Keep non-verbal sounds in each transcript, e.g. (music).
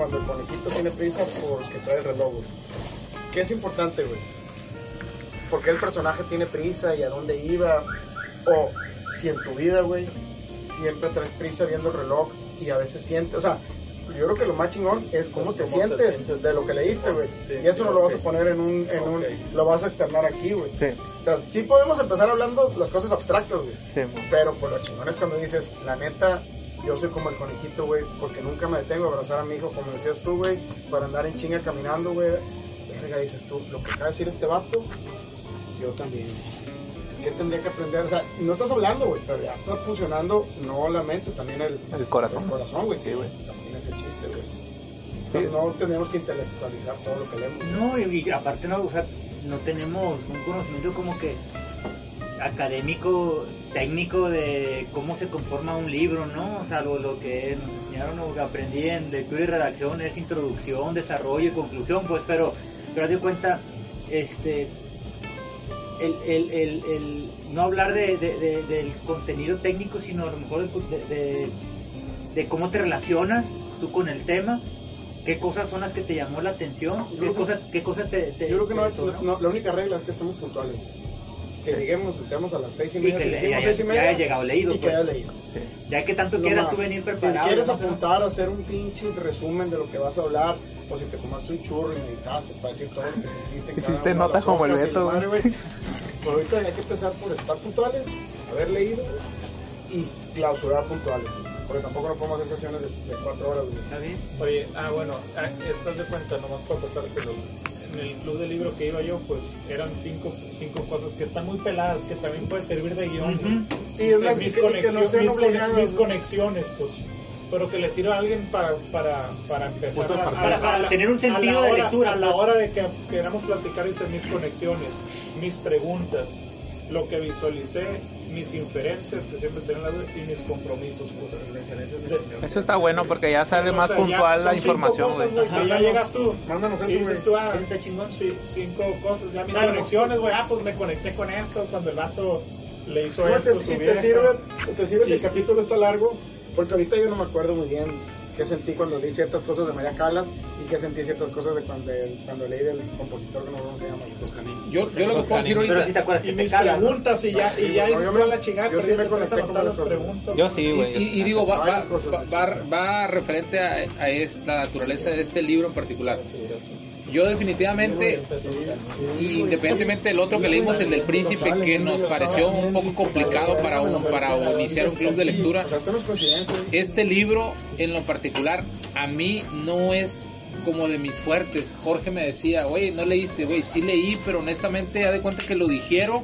cuando el conejito tiene prisa porque trae el reloj, güey. ¿Qué es importante, güey? ¿Por qué el personaje tiene prisa y a dónde iba? O si en tu vida, güey, siempre traes prisa viendo el reloj y a veces sientes, o sea, yo creo que lo más chingón es cómo te Pues, ¿Cómo te sientes sientes de lo que leíste, güey. Sí, y eso no lo vas a poner en un, en un, Ok. lo vas a externar aquí, güey. Sí, O sea, sí podemos empezar hablando las cosas abstractas, güey. sí. Pero pues lo chingón es cuando dices, la neta, yo soy como el conejito, güey, porque nunca me detengo a abrazar a mi hijo, como decías tú, güey, para andar en chinga caminando, güey. Verga, dices tú, lo que acaba de decir este vato, yo también. ¿Qué tendría que aprender? O sea, no estás hablando, güey, pero ya está funcionando, no la mente, también el, El corazón. El corazón, güey. Sí, güey. También es el chiste, güey. O sea, Sí. no tenemos que intelectualizar todo lo que leemos. No, y, y aparte no, o sea, no tenemos un conocimiento como que académico, técnico de cómo se conforma un libro, ¿no? O sea, lo, lo que nos enseñaron o que aprendí en lectura y redacción es introducción, desarrollo y conclusión, pues, pero, pero de cuenta, este, el, el, el, el no hablar de, de- de- del contenido técnico, sino a lo mejor de, cómo te relacionas tú con el tema, qué cosas son las que te llamó la atención, qué cosas qué cosa te, te- Yo creo que no- la única regla es que estemos puntuales. Que lleguemos, entremos a las seis y y media, que si le- dijimos ya, seis y ya media, haya llegado leído, y que pues. haya leído. ya que tanto No quieras más. tú venir Si preparado. quieres ¿no? apuntar a hacer un pinche resumen de lo que vas a hablar, o si te fumaste un churro y meditaste para decir todo lo que sentiste. Hiciste notas como el y madre, güey. Pues ahorita hay que empezar por estar puntuales, haber leído y clausurar puntuales. Porque tampoco no podemos hacer sesiones de, de cuatro horas. güey. Está bien. Oye, ah, bueno, ah, estás de cuenta, nomás para pasar que los, en el club de libro que iba yo, pues eran cinco, cinco cosas que están muy peladas, que también puede servir de guion. Y es mis, y que- y que no conexiones, sean mis, conex- obligadas, mis ¿no? conexiones, pues. Pero que le sirva a alguien para, para, para empezar a- partida. a- Para a tener un sentido la de hora- lectura, A la pues. hora de que queramos platicar, dice mis conexiones, mis preguntas, lo que visualicé, mis inferencias, que siempre tienen la duda, y mis compromisos. Pues. Eso está bueno porque ya sale O más sea, ya puntual la información, cosas, que ya llegas tú. Mándanos Y eso, güey. dices tú, ah, está chingón. sí, cinco cosas, ya mis Claro. conexiones, güey, ah, pues me conecté con esto cuando el vato le hizo No, esto. te- su y te sirve, te sirve si Y- el capítulo está largo, porque ahorita yo no me acuerdo muy bien qué sentí cuando leí ciertas cosas de María Calas y qué sentí ciertas cosas de cuando, cuando leí del compositor que no sé cómo se llama. Yo, yo lo que puedo decir Pero si ahorita. te acuerdas Y que te mis preguntas, y ya, y ya no, dices yo tú me- a la chingada, yo pero sí me conecté con las preguntas. Yo sí, Y, güey. y- y digo, va, va, va, va- va referente a, a es- la naturaleza de este libro en particular. Yo definitivamente, independientemente del otro que leímos, el del príncipe, que nos pareció un poco complicado para, un, para iniciar un club de lectura, güey. este libro en lo particular a mí no es como de mis fuertes. Jorge me decía, oye, no leíste, güey, sí leí, pero honestamente, ya de cuenta que lo dijeron,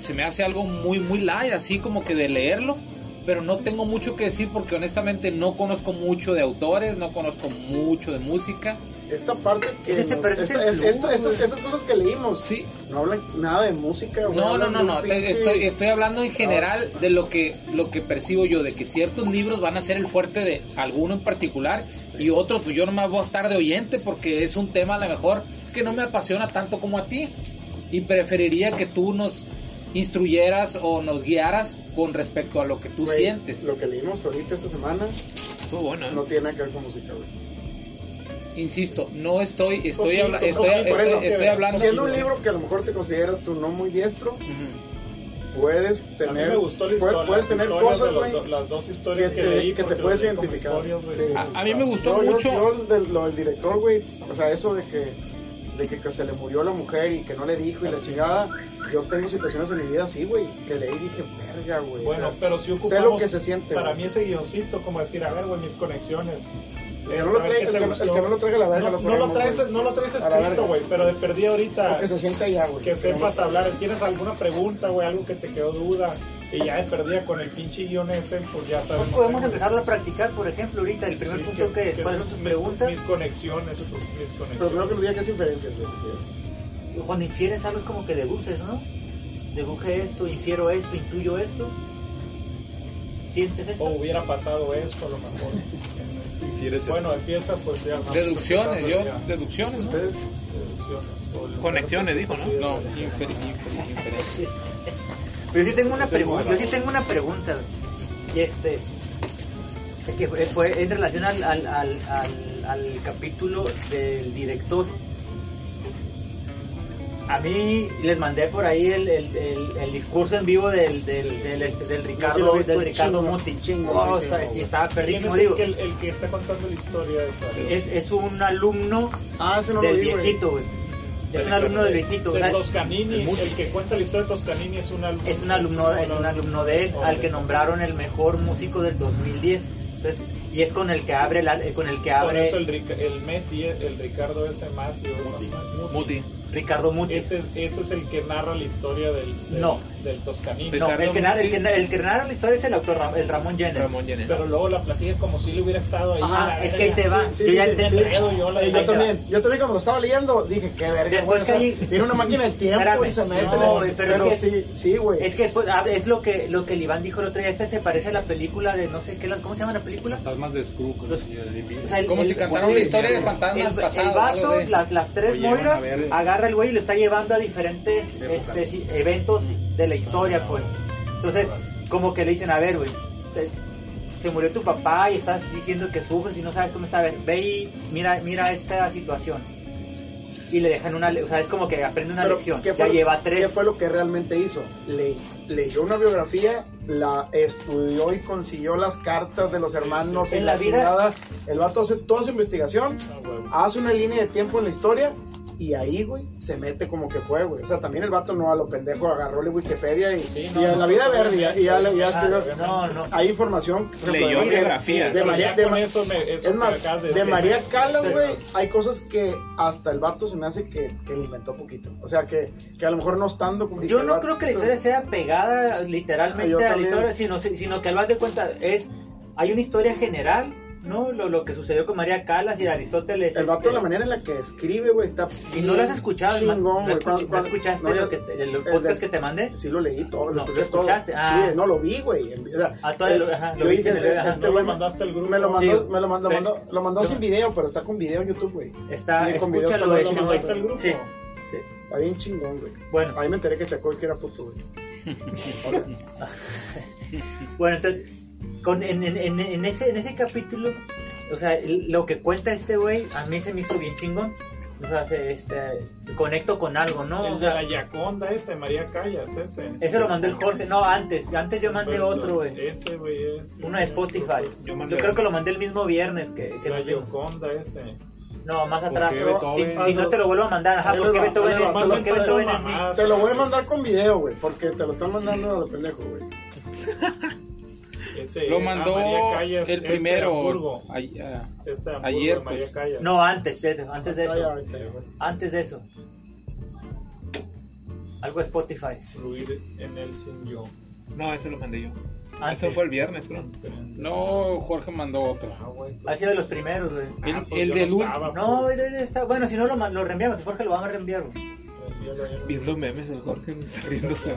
se me hace algo muy, muy light, así como que de leerlo, pero no tengo mucho que decir porque honestamente no conozco mucho de autores, no conozco mucho de música. Esta parte que. Ese se nos- esta- es- esto- estas, estas cosas que leímos Sí, no hablan nada de música. güey, No, no, no, no. pinche- Estoy, estoy hablando en general de lo que, lo que percibo yo, de que ciertos libros van a ser el fuerte de alguno en particular y otros, pues yo nomás voy a estar de oyente porque es un tema a lo mejor que no me apasiona tanto como a ti. Y preferiría que tú nos instruyeras o nos guiaras con respecto a lo que tú Güey, sientes. Lo que leímos ahorita esta semana Estuvo bueno, ¿eh? no tiene que ver con música, güey. Insisto, no estoy, estoy, Poquito, habla- estoy, poquito, eso estoy- estoy hablando. Siendo un libro que a lo mejor te consideras tú no muy diestro, puedes A mí tener, me gustó la puedes, historia, puedes tener cosas, güey. do- las dos historias que que, te- leí. que te puedes identificar. Sí. A, a mí me gustó Yo- yo- mucho. Yo, del- lo del director, güey, o sea, eso de que, de que, que se le murió la mujer y que no le dijo y la chingada, yo tengo situaciones en mi vida así, güey, que leí y dije, verga, güey. Bueno, o sea, pero si sé ocupamos lo que se siente, para güey. mí ese guioncito, como decir, a ver, güey, mis conexiones. El que no lo A ver, trae- ¿qué el que no- gustó? el que no lo traiga la verga, No, lo no lo traes, no lo traes escrito, güey, pero de perdí ahorita Lo que se siente allá, güey. que sepas hablar. ¿Tienes alguna pregunta, güey? Algo que te quedó duda y ya de perdida con el pinche guion ese, pues ya sabemos. Pues podemos empezar a practicar, por ejemplo, ahorita el primer Sí, punto que es, ¿cuáles son tus mis- preguntas? Mis conexiones, mis Pero conexiones. primero que nos diga qué es inferencias, güey. Cuando infieres algo es como que deduces, ¿no? Deduje esto, infiero esto, intuyo esto. ¿Sientes eso? O hubiera pasado esto a lo mejor. (laughs) Infieres Bueno, empieza pues ya. vamos Deducciones, yo, ya. deducciones, ¿no? Ustedes, Deducciones. Conexiones, dijo, ¿no? No, infer- infer- inferencias. Pero yo sí tengo una pregunta. Yo sí tengo una pregunta. Y este. es Que fue, fue en relación al, al, al, al, al capítulo del director. A mí les mandé por ahí el, el- el- el discurso en vivo del, del, del, este, del Ricardo, del Ricardo chingo, Muti. chingo, Oh, sí, está- sí, estaba ¿Quién perrísimo, es el el, el que está contando la historia esa? Es, es un alumno Ah, ese no lo del viejito, güey. Es un alumno del viejito. De sea, Toscanini, el, que cuenta la historia de Toscanini es un alumno. es un alumno, es un alumno de él, al que nombraron el mejor músico del 2010. Entonces, y es con el que abre, la, con el que Por abre eso el, Rica- el Meti, el Ricardo ese Matthew, ese- Muti. Ricardo Muti. Ese, ese es el que narra la historia del, del, No. del Toscanini. No, el que, narra, el, que, el que narra la historia es el autor Ram- el Ramón Jenner. Ramón Jenner. Pero luego la platica como si le hubiera estado ahí. Ajá, la es que ahí te va. Sí, yo sí, ya sí. Pedo, yo la- yo también, yo también cuando lo estaba leyendo dije, qué verga, Después güey, o sea, que ahí- tiene una máquina del tiempo Espérame, y se mete, no, pero, pero es que- sí, sí, güey. Es que después, ah, es lo que, lo que el Iván dijo el otro día. Este se parece a la película de no sé qué, la- ¿cómo se llama la película? Fantasmas de Scrooge. Como si cantaran una historia de fantasmas el, pasados. el algo vato, las, las tres moiras, a ver. Agarra el güey y lo está llevando a diferentes este, eventos de la historia, pues. Entonces, como que le dicen, a ver, güey, se murió tu papá y estás diciendo que sufres y no sabes cómo está. A ver, ve y mira, mira esta situación. Y le dejan una, o sea, es como que aprende una Pero, lección. ¿qué Ya fue, lo- lleva ¿Qué tres. fue lo que realmente hizo? Le, leyó una biografía, la estudió y consiguió las cartas de los hermanos En y la la, vida- chingada. El vato hace toda su investigación, Ah, hace una línea de tiempo en la historia y ahí, güey, se mete como que fue, güey. O sea, también el vato no a lo pendejo agarró la Wikipedia y, Sí, y no, la vida no, verde ya, y ya, le- ya Ah, escribió- no, no. Hay información. Leyó de- biografías. De María, ya de eso me, eso es más, de. María Calas, güey, hay cosas que hasta el vato se me hace que, que le inventó poquito. O sea, que, que a lo mejor no estando como Yo no creo que la historia sea pegada literalmente a la historia, sino, sino que al más de cuenta es, hay una historia general, ¿no? Lo, lo que sucedió con María Calas y Aristóteles. El vato, este, la manera en la que escribe, güey, está. Y no lo has escuchado, Chingón, güey. ¿No, escuch- no escuchaste no, lo que te- el el podcast de- que te mandé? Sí, lo leí todo, lo No, escuché ¿lo todo. escuchaste? Ah. Sí, no lo vi, güey. O sea, Ah, todavía lo- ajá, lo viste el- este güey mandaste al grupo. Me lo mandó, Sí. me lo mandó, mandó- lo mandó sin video, pero está con video en YouTube, güey. Está, escúchalo, mandaste al grupo? Sí. Está bien chingón, güey. Bueno, Ahí me enteré que Chacol que era puto, güey. (laughs) bueno, entonces, con, en, en, en, en ese, en ese capítulo, o sea, lo que cuenta este güey, a mí se me hizo bien chingón. O sea, se, este, conecto con algo, ¿no? O El de sea, la Yaconda ese, María Callas, ese. ese lo mandó el Jorge, no, antes, antes yo mandé Pero otro, güey. Ese, güey, es. Uno de Spotify. Yo Yo mandé creo que lo mandé el mismo viernes que, que La. Yoconda ese. No, más ¿Por atrás. Si, si no te lo vuelvo a mandar, ajá, porque Beethoven es, porque Beethoven. Te lo voy a mandar con video, güey, porque te lo están mandando a lo pendejo, güey. (laughs) Ese, Lo ah, mandó María Callas, el este primero. Hamburgo. ay- ah, Este Hamburgo Ayer, de María pues. No, antes de, antes de Ahí está, eso. Antes de eso. Algo de Spotify. Fluir en el sin yo. No, ese lo mandé yo. Antes. Eso fue el viernes, creo. no, Jorge mandó otro. Ah, güey, pues, Ha sido de los primeros, güey. El, ah, pues el del no estaba, No, pues. está. Bueno, si no lo, lo reenviamos, Jorge lo van a reenviar, güey. Viendo memes de Jorge (laughs) riéndose.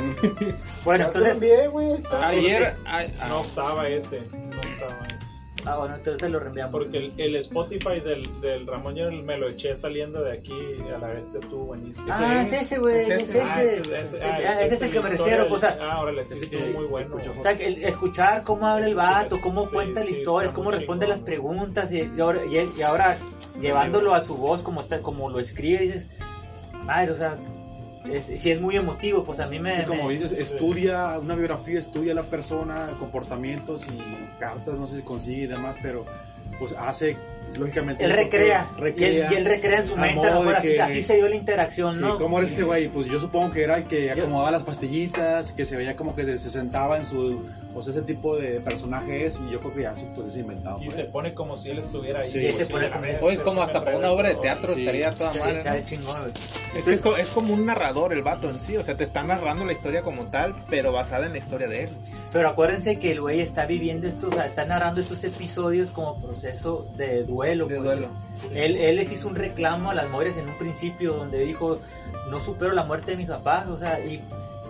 Bueno, entonces. envié, güey, está. Ayer, ay- No estaba ese. No estaba ese. Ah, bueno, entonces lo reenviamos. Porque el, el Spotify del, del Ramón yo me lo eché saliendo de aquí a la vez estuvo buenísimo. Ah, es ese, güey. es Es ese. Ah, ese, ah, ah, ese es el que la me historia refiero. del- O sea, ah, órale, sí, estuvo muy bueno. O sea, el- escuchar cómo habla el vato, cómo Sí, cuenta la sí, historia, está cómo muy responde chingón, las güey. preguntas y, y ahora, y, y ahora llevándolo a su voz como está, como lo escribe, dices, madre, o sea, es, sí es muy emotivo, pues a mí me... Sí, como me- dices, estudia una biografía, estudia la persona, comportamientos y cartas, no sé si consigue y demás, pero pues hace, lógicamente... él recrea, que y, él, recrea y él recrea en su a mente, a lo mejor de así, que- así se dio la interacción, Sí, ¿no? ¿cómo era este güey? Pues yo supongo que era el que acomodaba las pastillitas, que se veía como que se sentaba en su... Pues ese tipo de personaje es, y yo creo que ya se pues, es inventado. Y por se pone como si él estuviera ahí. Sí, como se pone como- es como se hasta para una obra de teatro Sí. estaría toda Sí, madre. Es que es, es como un narrador el vato en sí, o sea, te está narrando la historia como tal, pero basada en la historia de él. Pero acuérdense que el güey está viviendo estos, o sea, está narrando estos episodios como proceso de duelo. De pues. duelo. Él, él les hizo un reclamo a las mujeres en un principio donde dijo, no supero la muerte de mis papás, o sea, y,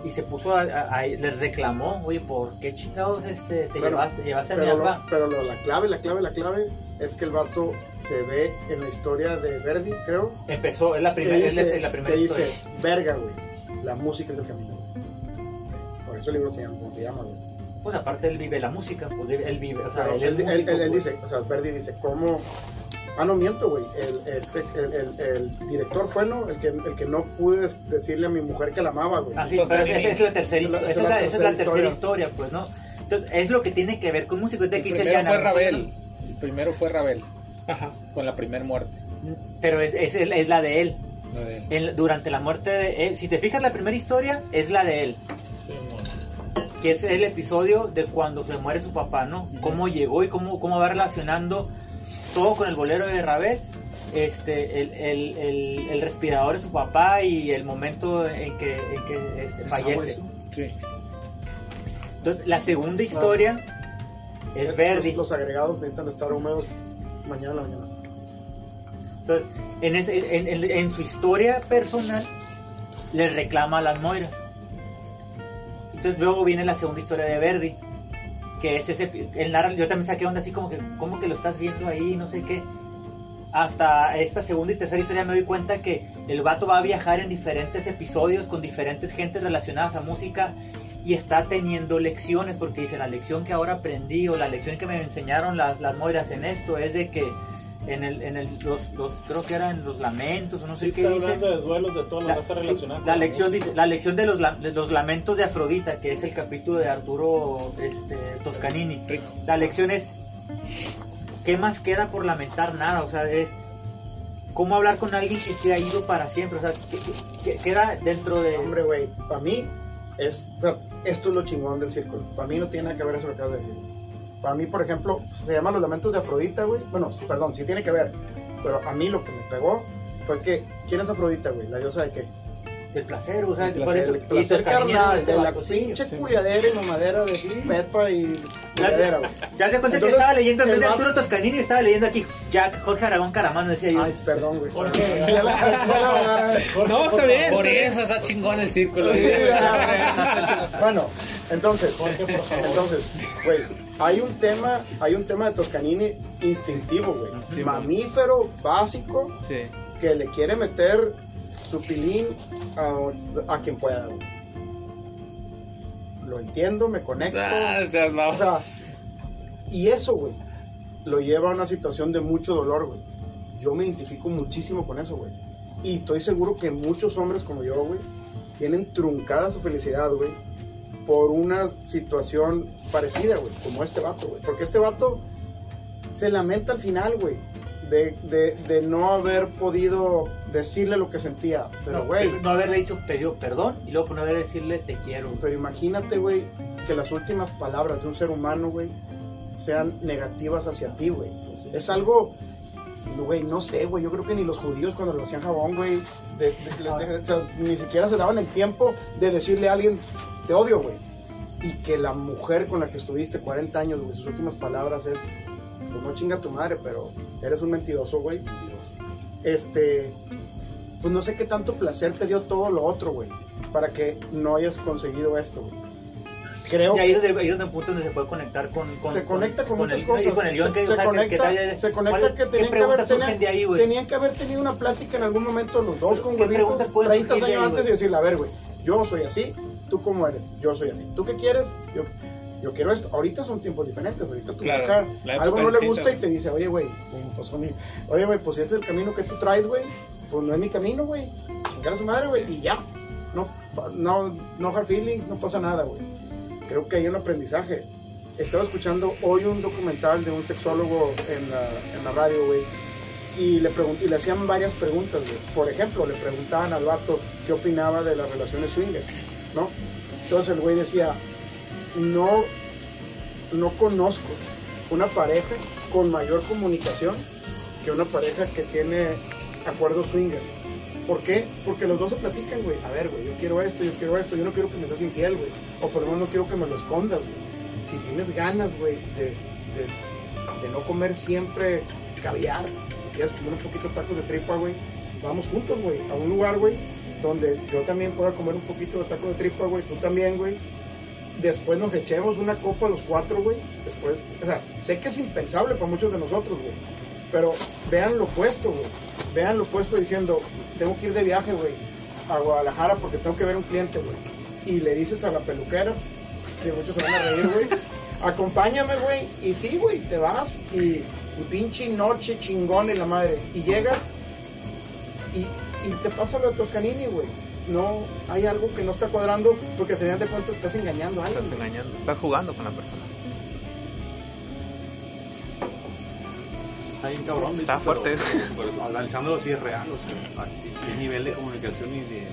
y se puso a, a- a- les reclamó, oye, ¿por qué chingados este, te llevaste, llevaste a mi Pero, lo- papá? pero lo- la clave, la clave, la clave es que el vato se ve en la historia de Verdi, creo. Empezó, es la primera, dice, es la primera que historia. dice, verga, güey. La música es el camino. güey". Por eso el libro se llama, como se llama, güey. Pues aparte él vive la música, pues él vive, o sea, Pero él, es él, él- músico, él- él pues. dice, o sea, Verdi dice, ¿cómo Ah, no miento, güey. El, este, el, el, el director fue, ¿no? El que, el que no pude decirle a mi mujer que la amaba, güey. Ah, sí, pero esa es la tercera, Esa histo- es esa la- es la, esa es la tercera historia. historia, pues, ¿no? Entonces, es lo que tiene que ver con música. El primero fue ¿no? Rabel. El primero fue Rabel. Ajá. Con la primera muerte. Pero es, es, es la de él. la de él. Durante la muerte de él. Si te fijas, la primera historia es la de él. Que es el episodio de cuando se muere su papá, ¿no? Cómo llegó y cómo, cómo va relacionando todo con el bolero de Ravel, este, el, el, el, el respirador de su papá y el momento en que, en que este, fallece. Sí. Entonces, la segunda historia es Verdi. Los, los agregados necesitan estar húmedos mañana en la mañana. Entonces, en, ese- en, en- en su historia personal, le reclama a las Moiras. Entonces, luego viene la segunda historia de Verdi, que es ese. El narra, yo también saqué onda así como que, ¿cómo que lo estás viendo ahí? No sé qué. Hasta esta segunda y tercera historia me doy cuenta que el vato va a viajar en diferentes episodios con diferentes gentes relacionadas a música y está teniendo lecciones porque dice la lección que ahora aprendí o la lección que me enseñaron las, las moiras en esto es de que en el, en el los, los creo que eran los lamentos o no Sí sé está qué dice. hablando de duelos de todas las la, sí, la lección dice la lección de los, la- de los lamentos de Afrodita que es el capítulo de Arturo este, Toscanini. La lección es qué más queda por lamentar nada o sea es cómo hablar con alguien que se ha ido para siempre o sea que queda dentro de Hombre, güey, para mí, es, esto es lo chingón del círculo. Para mí no tiene nada que ver eso que acabas de decir. Para mí, por ejemplo, se llama Los Lamentos de Afrodita, güey. Bueno, perdón, sí tiene que ver. Pero a mí lo que me pegó fue que, ¿quién es Afrodita, güey? La diosa de qué? Del placer o sea El por eso El placer y carnal, de la sí. pinche cuidadera y mamadera de Pepa y cuidadera, ya se cuenta que Entonces, estaba leyendo en vez de Arturo Toscanini estaba leyendo aquí Jack Jorge Aragón Caramano decía yo Ay, perdón, güey. ¿Por qué? (laughs) No, está bien. Por eso está chingón el círculo. (laughs) Bueno, entonces, Jorge, por favor. entonces, güey, hay un tema, hay un tema de Toscanini instintivo, güey, Sí, mamífero básico Sí. que le quiere meter su pilín a, a quien pueda, güey. Lo entiendo, me conecto, o sea, y eso, güey, lo lleva a una situación de mucho dolor, güey. Yo me identifico muchísimo con eso, güey. Y estoy seguro que muchos hombres como yo, güey, tienen truncada su felicidad, güey, por una situación parecida, güey, como este vato, güey. Porque este vato se lamenta al final, güey, de, de, de no haber podido decirle lo que sentía. Pero, no, güey, no haberle dicho pedido perdón y luego no haber decirle te quiero pero imagínate, güey, que las últimas palabras de un ser humano, güey, sean negativas hacia ti, güey. Es algo, güey, no sé, güey, yo creo que ni los judíos cuando lo hacían jabón, güey, de- de- de- o sea, ni siquiera se daban el tiempo de decirle a alguien, te odio, güey. Y que la mujer con la que estuviste 40 años, güey, sus últimas palabras es, pues no chinga tu madre, pero eres un mentiroso, güey. Este, pues no sé qué tanto placer te dio todo lo otro, güey, para que no hayas conseguido esto, güey. Creo Y ahí es ahí un punto donde se puede conectar con, con se conecta con, muchas el, cosas. con el guion que, se, o sea, se que- que conecta, se conecta ¿cuál- que ¿Qué tenían que, haber, tenían, de ahí, güey? tenían que haber tenido una plática en algún momento los dos con ¿Qué huevitos, preguntas pueden 30 surgir de años ahí, antes y güey? decirle, a ver, güey, yo soy así, ¿tú cómo eres? Yo soy así. ¿Tú qué quieres? Yo, yo quiero esto. Ahorita son tiempos diferentes. Ahorita tu Claro, algo no le gusta y te dice, oye, güey, pues, oye, güey, pues si ese es el camino que tú traes, güey, pues no es mi camino, güey. Chingar a su madre, güey, y ya. No, no, no hard feelings, no pasa nada, güey. Creo que hay un aprendizaje. Estaba escuchando hoy un documental de un sexólogo en la, en la radio, güey, y le, y le hacían varias preguntas, güey. Por ejemplo, le preguntaban al vato qué opinaba de las relaciones swingers, ¿no? Entonces el güey decía, no, no conozco una pareja con mayor comunicación que una pareja que tiene acuerdos swingers. ¿Por qué? Porque los dos se platican, güey. A ver, güey, yo quiero esto, yo quiero esto, yo no quiero que me seas infiel, güey. O por lo menos no quiero que me lo escondas, güey. Si tienes ganas, güey, de, de- no comer siempre caviar, si quieres comer un poquito de tacos de tripa, güey, vamos juntos, güey, a un lugar, güey, donde yo también pueda comer un poquito de taco de tripa, güey, tú también, güey. Después nos echemos una copa los cuatro, güey. Después, o sea, sé que es impensable para muchos de nosotros, güey. Pero vean lo opuesto, güey. Vean lo opuesto diciendo, tengo que ir de viaje, güey, a Guadalajara porque tengo que ver un cliente, güey. Y le dices a la peluquera, que muchos se van a reír, güey, acompáñame, güey. Y sí, güey, te vas y y pinche noche chingón y la madre. Y llegas y, y te pasa lo de Toscanini, güey. No, hay algo que no está cuadrando porque al final de cuentas estás engañando a alguien. Estás engañando, estás jugando con la persona. Está bien cabrón. Está fuerte. Pero, pero (laughs) analizándolo así es real, o sea, qué nivel de comunicación y de...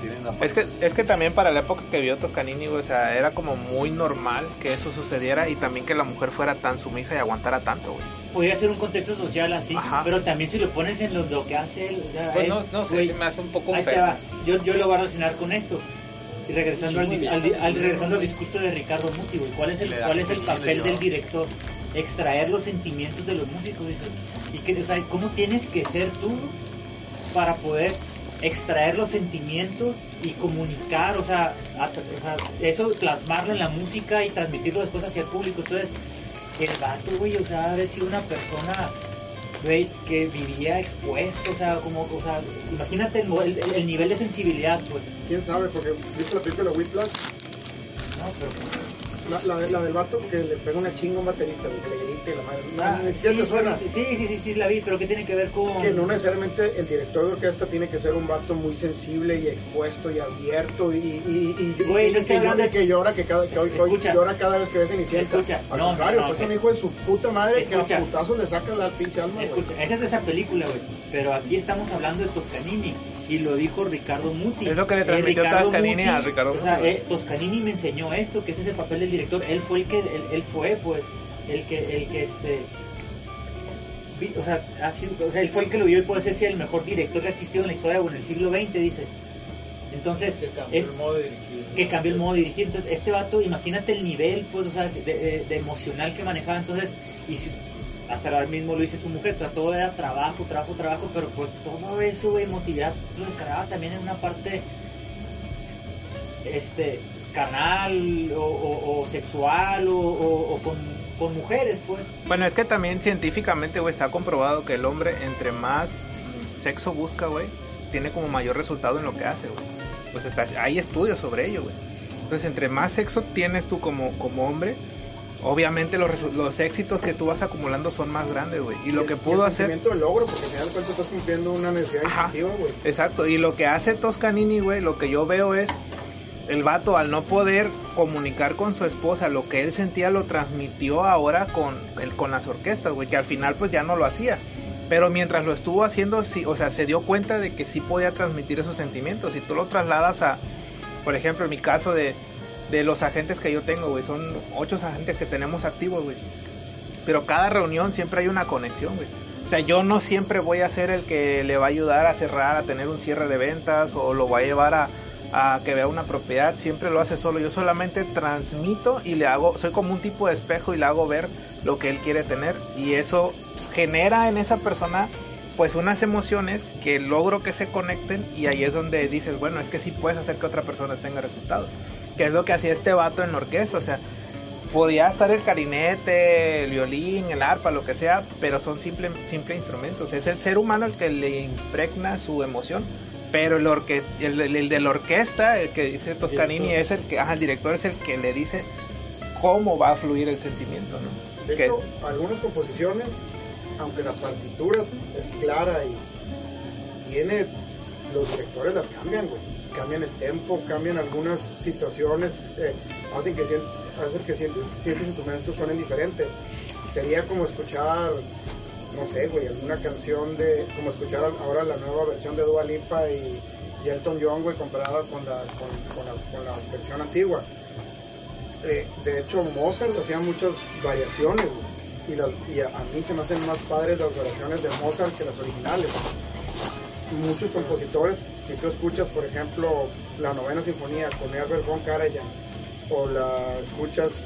tienen la Es que, es que también para la época que vio Toscanini, güey, o sea, era como muy normal que eso sucediera y también que la mujer fuera tan sumisa y aguantara tanto, güey. Podría ser un contexto social así, Ajá. pero también si lo pones en lo, lo que hace él. o sea, Pues es- no, no sé, güey, se me hace un poco Ahí te va. Yo, yo lo voy a relacionar con esto. Y regresando, al, regresando al discurso de Ricardo Muti, güey. ¿Cuál es el, cuál es el papel del director? Extraer los sentimientos de los músicos. dice. Y que, o sea, ¿cómo tienes que ser tú para poder extraer los sentimientos y comunicar, o sea, a- o sea, eso plasmarlo en la música y transmitirlo después hacia el público? Entonces, el vato, güey, o sea, haber sido una persona güey, que vivía expuesto, o sea, como, o sea, imagínate el, el- el nivel de sensibilidad, pues. ¿Quién sabe? Porque viste la película Whiplash, No, pero la, la, la del vato que le pega una chinga a un baterista, que le grite la madre. No, Ah, siquiera sí, te suena. sí, sí, sí, sí, la vi, pero ¿qué tiene que ver con...? Que no necesariamente el director de orquesta tiene que ser un vato muy sensible y expuesto y abierto y, y, y, y- Güey, y no que, llora, de- que llora que cada que hoy, que hoy llora cada vez que ves Cenicienta. Escucha. Al No, contrario, no, pues es un hijo de su puta madre que Escucha. a putazos le saca la pinche alma. güey. Escucha, esa es de esa película, güey. Pero aquí estamos hablando de Toscanini. Y lo dijo Ricardo Muti. Es lo que le Eh, transmitió Ricardo Toscanini a Ricardo O sea, Muti, eh, Toscanini me enseñó esto, que ese es el papel del director. Él fue el que, él, él fue, pues, el que, el que este. O sea, ha sido- o sea, él fue el que lo vio y puede ser si el mejor director que ha existido en la historia o en el siglo XX, dice. Entonces, Que cambió es, el modo de dirigir. que cambió el modo de dirigir. Entonces, este vato, imagínate el nivel, pues, o sea, de, de- de emocional que manejaba. Entonces, y si, hasta ahora mismo lo dice su mujer, o sea, todo era trabajo, trabajo, trabajo, pero pues todo eso, emotividad, lo descargaba también en una parte, este, carnal o, sexual o, con, mujeres, pues. Bueno, es que también científicamente, güey, está comprobado que el hombre entre más sexo busca, güey, tiene como mayor resultado en lo que hace, güey. Pues está, hay estudios sobre ello, güey. Entonces, entre más sexo tienes tú como, como hombre, obviamente los, los éxitos que tú vas acumulando son más grandes, güey. Y lo el- que el pudo hacer... del logro, porque al final de cuentas estás cumpliendo una necesidad instintiva, güey. Exacto, y lo que hace Toscanini, güey, lo que yo veo es el vato al no poder comunicar con su esposa lo que él sentía lo transmitió ahora con el, con las orquestas, güey, que al final pues ya no lo hacía. Pero mientras lo estuvo haciendo, sí, o sea, se dio cuenta de que sí podía transmitir esos sentimientos. Si tú lo trasladas a, por ejemplo, en mi caso de, de los agentes que yo tengo, güey, son ocho agentes que tenemos activos, güey. Pero cada reunión siempre hay una conexión, güey. O sea, yo no siempre voy a ser el que le va a ayudar a cerrar, a tener un cierre de ventas o lo va a llevar a, a que vea una propiedad. Siempre lo hace solo. Yo solamente transmito y le hago, soy como un tipo de espejo y le hago ver lo que él quiere tener. Y eso genera en esa persona pues unas emociones que logro que se conecten y ahí es donde dices, bueno, es que sí puedes hacer que otra persona tenga resultados. Que es lo que hacía este vato en la orquesta, o sea, podía estar el clarinete, el violín, el arpa, lo que sea, pero son simple, simple instrumentos. Es el ser humano el que le impregna su emoción, pero el, orque- el, el- el de la orquesta, el que dice Toscanini, es el que, ajá, el director es el que le dice cómo va a fluir el sentimiento, ¿no? De Que- hecho, algunas composiciones, aunque la partitura es clara y tiene, los directores las cambian, güey. Cambian el tempo, cambian algunas situaciones, eh, hacen que, hacen que ciertos, instrumentos suenen diferentes. Sería como escuchar, no sé, güey, alguna canción de, como escuchar ahora la nueva versión de Dua Lipa y, Elton John, güey, comparada con la, con, la, versión antigua. Eh, de hecho, Mozart hacía muchas variaciones y a, a mí se me hacen más padres las variaciones de Mozart que las originales. Muchos compositores, si tú escuchas, por ejemplo, la novena sinfonía con Herbert von Karajan o la escuchas,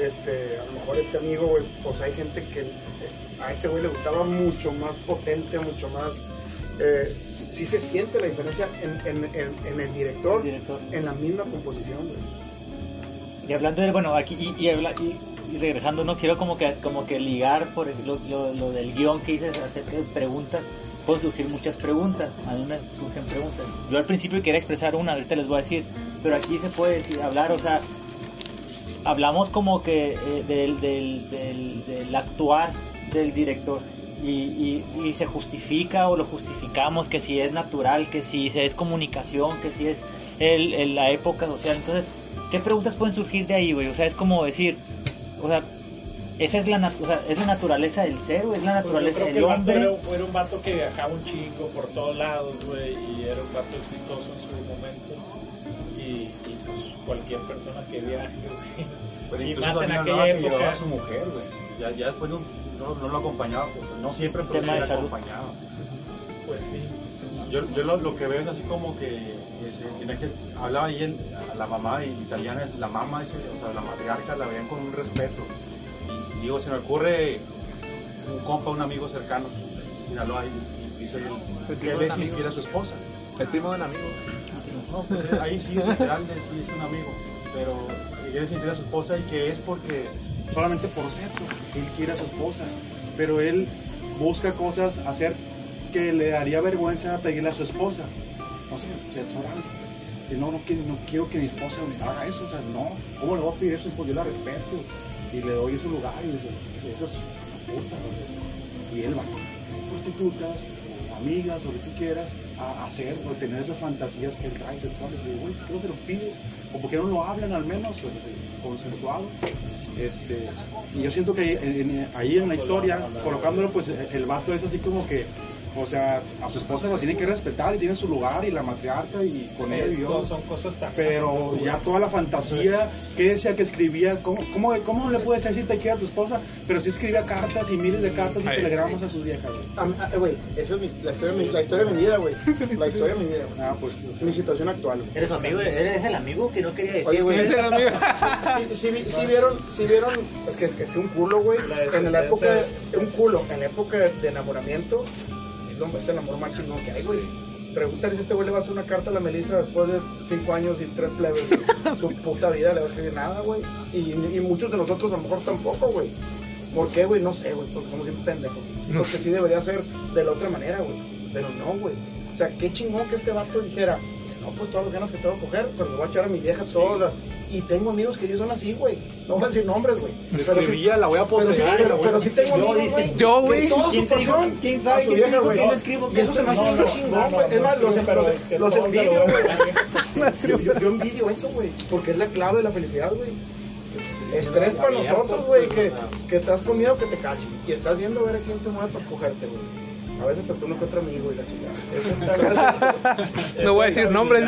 este, a lo mejor este amigo, güey, pues hay gente que eh, a este güey le gustaba mucho más potente, mucho más. eh, sí, sí se siente la diferencia en, en- en- en el director, Director. en la misma composición, güey. Y hablando de, bueno, aquí, y, y y- regresando, no quiero como que, como que ligar por lo, lo- lo del guion que hice acerca de preguntas. Pueden surgir muchas preguntas, a mí surgen preguntas. Yo al principio quería expresar una, ahorita les voy a decir, pero aquí se puede decir, hablar, o sea, hablamos como que eh, del, del, del, actuar del director y, y- y se justifica o lo justificamos que si es natural, que si es comunicación, que si es el, el- la época social. Entonces, ¿qué preguntas pueden surgir de ahí, güey? O sea, es como decir, o sea, esa es la, nat- o sea, es la naturaleza del ser, güey, es la Pues yo naturaleza del hombre. era, era un vato que viajaba un chingo por todos lados, güey, y era un vato exitoso en su momento. Y, y, pues cualquier persona que viaje, güey. Pero Y incluso más en aquella época. a su mujer, güey. Ya, ya después no, no, no lo acompañaba, pues, no siempre, pero Tema sí de la salud. acompañaba. Pues sí. Yo, yo lo, lo que veo es así como que, ese, tenía que hablaba ahí el- a la mamá italiana, la mamá, dice, o sea, la matriarca la veían con un respeto. Digo, se me ocurre un compa, un amigo cercano, Sinaloa, y, dice él, que él es infiel a su esposa. El primo de un amigo. No, pues eh, ahí sí, literal, sí es un amigo. Pero que él infiel a su esposa y que es porque solamente por sexo, él quiere a su esposa. Pero él busca cosas hacer que le daría vergüenza pedirle a su esposa. No sé, sexo oral. No, no, quiero, no quiero que mi esposa me haga eso. O sea, no, ¿cómo le voy a pedir eso? Pues yo la respeto y le doy su lugar. Y dice, dice, eso es puta. ¿no? Y él va prostitutas, amigas, o lo que tú quieras, a hacer o tener esas fantasías que él trae sexuales. Y digo, güey, ¿por qué se lo pides? ¿O por qué no lo hablan al menos? Consensuado. Este, y yo siento que en- en- ahí en la historia, colocándolo, pues el vato es así como que, o sea, a su esposa lo tiene que respetar y tiene su lugar y la matriarca y con él Es- vivió. son cosas tan. Pero ya toda la fantasía que decía que escribía, ¿cómo, cómo, cómo le puedes decir te quiero a tu esposa? Pero sí escribía cartas y miles de cartas y telegramas a sus viejas. güey. Ah, Güey, eso es mi- la, historia de mi, la historia de mi vida, güey. (laughs) La historia de mi vida, güey. Ah, pues. Mi situación actual. ¿Eres amigo? ¿Eres el amigo que no quería decir? Oye, güey. Era el amigo. Sí, sí, vi- sí vieron, sí vieron, es que es que, es que un culo, güey, La en la época, un culo, en la época de enamoramiento, es, lo, es el amor más chingón que hay, güey. Pregúntale si este güey le va a hacer una carta a la Melissa después de cinco años y tres plebes. (laughs) Su puta vida le va a escribir nada, güey. Y, y muchos de nosotros a lo mejor tampoco, güey. ¿Por qué, güey? No sé, güey, porque somos bien pendejos. (laughs) Porque sí debería ser de la otra manera, güey. Pero no, güey. O sea, qué chingón que este vato dijera, no, pues todas las ganas que tengo de coger, se los voy a echar a mi vieja todas. Y tengo amigos que sí son así, güey. No voy a decir nombres, güey. Pero sí, Escribía, la voy a pero sí, poseer. pero, a- pero sí tengo Yo, amigos, güey. yo, güey. toda su ¿Quién te dijo- pasión quién a sabe su vieja, güey. que no escribo Y eso se me hace no, chingón, güey. Es más, los, lo envidio, güey. (laughs) Yo, envidio eso, güey. Porque es la clave de la felicidad, güey. Estrés para nosotros, güey, que, que te has comido que te cachen. Y estás viendo a ver a quién se mueve para cogerte, güey. A veces hasta uno que otro amigo y la chingada. Es esta- (laughs) No voy a decir nombres.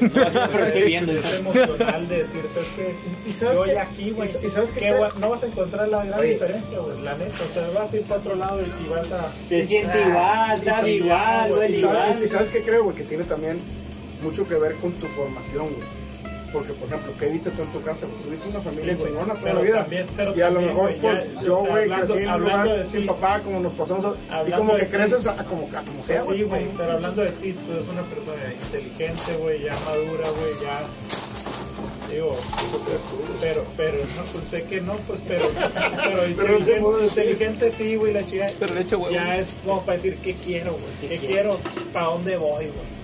Pero estoy viendo. Es emocional de decir, ¿sabes qué? ¿Y sabes Yo ya aquí, güey. ¿Y sabes güey? No vas a encontrar la gran diferencia, güey. La neta. O sea, vas a ir para otro lado y, y vas a. Se siente igual, Y sabe igual, güey, ¿Y sabes, igual. y sabes qué creo, güey? Que tiene también mucho que ver con tu formación, güey. Porque, por ejemplo, ¿qué viste tú en tu casa? Pues tuviste una familia Sí, güey. chingona toda Pero la vida. también- pero y a lo mejor, güey, pues, ya, yo, o sea, güey, hablando- crecí en un hablando lugar de sin ti. papá, como nos pasamos. a- y como de que creces a, como, a como sea, Sí, güey. güey, pero hablando de ti, tú eres una persona inteligente, güey, ya madura, güey, ya. Digo, pero, pero, no, pues sé que no, pues, pero, pero (laughs) inteligente, inteligente sí, güey, la chica. Pero le echo huevo. Ya es como para decir qué quiero, güey, qué quiero, para dónde voy, güey.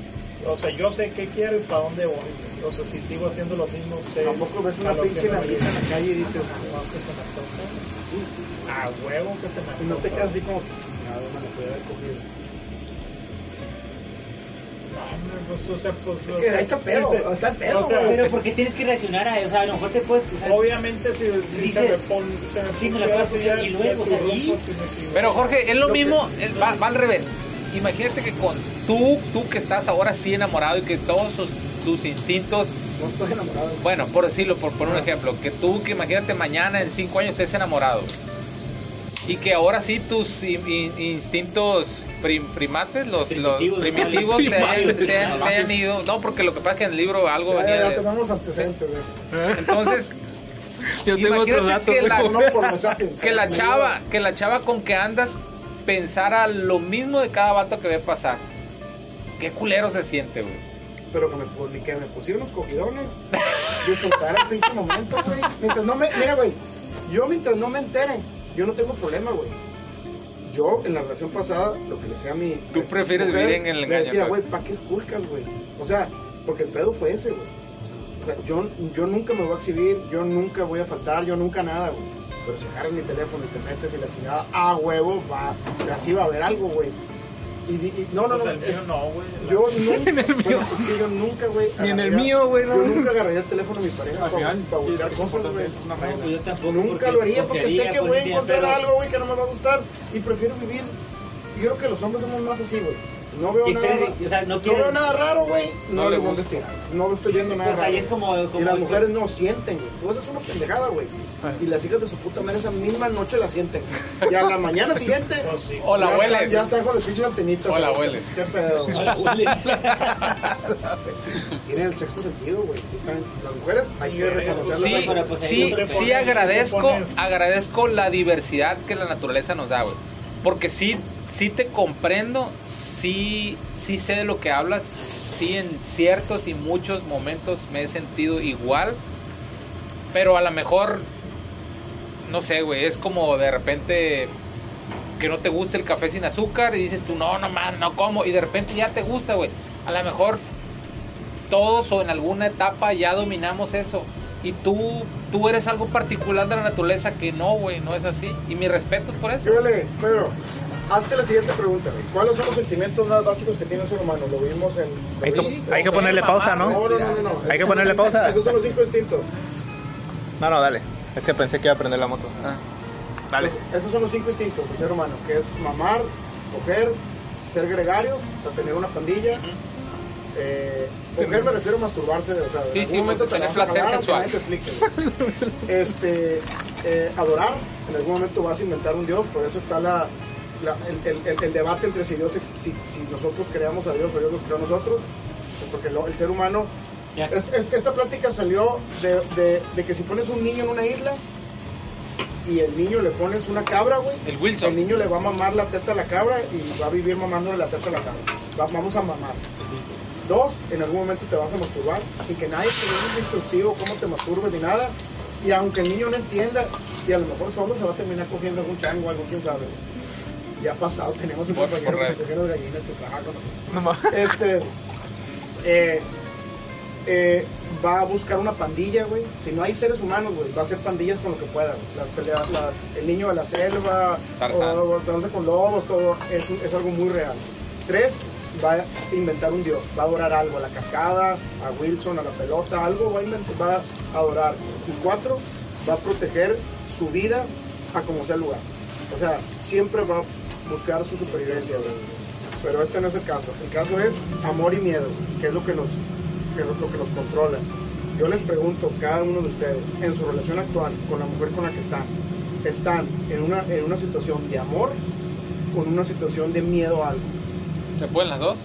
O sea, yo sé qué quiero y para dónde voy, güey. O sea, si sigo haciendo lo mismo, sé. Tampoco ves una que pinche me nalguita en la calle y dices, No, que se me antoja. A huevo que se me y no te quedas así como que chingado, me lo podía haber cogido. Pues, o sea, pues, o que sea, ahí está el pedo, sí está el pedo, o sea. Pero ¿por qué tienes que reaccionar a eso? O sea, a lo mejor te puedes... o sea, Obviamente si, si Dice- se me pone, se me Sí, me la así ya, y luego, o sea, y- sí. Pero Jorge, es lo Lo que- mismo, es- va, va al revés. Imagínate que con tú, tú que estás ahora sí enamorado y que todos tus, tus instintos, No estoy enamorado. bueno, por decirlo, por poner un ejemplo, que tú que imagínate mañana en cinco años estés enamorado y que ahora sí tus in- in- instintos prim- primates, los, los Primitivos, primitivos se hayan, se hayan- se hayan ido, no, porque lo que pasa es que en el libro algo Ya, venía ya, ya de... tenemos antecedentes de eso. Entonces, (laughs) Yo tengo Imagínate otros datos. que la- que la chava, que la chava con que andas pensara lo mismo de cada vato que ve pasar. Qué culero se siente, güey. Pero que me, que me pusieron los cogidones, disfrutar el pinche momento, güey. Mientras no me, mira, güey, yo mientras no me entere, yo no tengo problema, güey. Yo, en la relación pasada, lo que le decía a mi... Tú prefieres mujer, vivir en el engaño, decía, pues. güey, ¿para qué esculcas, güey? O sea, porque el pedo fue ese, güey. O sea, yo, yo nunca me voy a exhibir, yo nunca voy a faltar, yo nunca nada, güey. Pero si agarras mi teléfono y te metes y la chingada, a huevo, va, así va a haber algo, güey. Y, di- y- no, no, no. Pues el es- mío no, güey. yo nunca, (laughs) En el mío. bueno, es que yo nunca, güey. Ni en el mío, güey, no. Yo nunca agarraría el teléfono de mi pareja Al para, final, para sí, buscar cosas, güey. es una No, pues yo tampoco. Nunca lo haría porque sé que pues, voy a sí, encontrar pero- algo, güey, que no me va a gustar. Y prefiero vivir. Yo creo que los hombres somos más así, güey. No veo ¿Qué nada. creen? (laughs) O sea, no veo nada raro, güey. No, No le investigar. No estoy viendo nada Pues raro. ahí es como. Y las mujeres no sienten, güey. Tú haces una pendejada, güey. Y las hijas de su puta madre esa misma noche la sienten. Y a la mañana siguiente. (laughs) Sí. O la ya huele. Están, ya están con los pinches antenitas. O la huele. ¿Qué pedo? (laughs) Huele. Tienen el sexto sentido, güey. Sí están- Las mujeres hay que reconocerlas. Sí, pero pues sí, sí agradezco, agradezco la diversidad que la naturaleza nos da, güey. Porque sí, sí te comprendo, sí, sí sé de lo que hablas, sí en ciertos y muchos momentos me he sentido igual, pero a lo mejor, no sé, güey, es como de repente que no te gusta el café sin azúcar y dices tú, no, no man, no como, y de repente ya te gusta, güey. A lo mejor todos o en alguna etapa ya dominamos eso. Y tú, tú eres algo particular de la naturaleza que no, güey, no es así. Y mi respeto por eso. Sí, vale, Pedro, hazte la siguiente pregunta, güey. ¿Cuáles son los sentimientos más básicos que tiene el ser humano? Lo vimos en... lo Hay que, vimos- hay que ponerle pausa, ¿no? No, no, no, no, no. Hay que ponerle pausa. Esos son los cinco instintos. No, no, dale. Es que pensé que iba a prender la moto. Ah. Dale. Los- esos son los cinco instintos del ser humano, que es mamar, coger, ser gregarios, o sea, tener una pandilla. Eh, coger me refiero a masturbarse, o sea, Sí, en algún sí, momento te tener vas a placer acabar, sexual. te explique. Este, eh, adorar, en algún momento vas a inventar un Dios, por eso está la, la- el, el- el- el debate entre si Dios, si, si nosotros creamos a Dios o Dios nos creó a nosotros, porque lo- el ser humano es- es- esta plática salió de, de- de que si pones un niño en una isla y el niño le pones una cabra, güey, El el Wilson. niño le va a mamar la teta a la cabra y va a vivir mamándole la teta a la cabra. Va- vamos a mamar. Dos, en algún momento te vas a masturbar sin que nadie te dé un instructivo cómo te masturbes ni nada. Y aunque el niño no entienda, y a lo mejor solo se va a terminar cogiendo algún chango o algo, quién sabe. Ya ha pasado, tenemos un compañero que se las gallinas que trabaja con nosotros este eh, eh, va a buscar una pandilla, güey. Si no hay seres humanos, güey, va a hacer pandillas con lo que pueda. Las peleas, el niño de la selva, o, o con lobos, todo es, es algo muy real. Tres, va a inventar un dios, va a adorar algo, a la cascada, a Wilson, a la pelota, algo va a, adorar. Y cuatro, va a proteger su vida a como sea el lugar. O sea, siempre va a buscar su supervivencia. Pero este no es el caso. El caso es amor y miedo, que es lo que nos, que es lo que nos controla. Yo les pregunto, cada uno de ustedes, en su relación actual con la mujer con la que están, ¿están en una, en una situación de amor o en una situación de miedo a algo? ¿Se pueden las dos?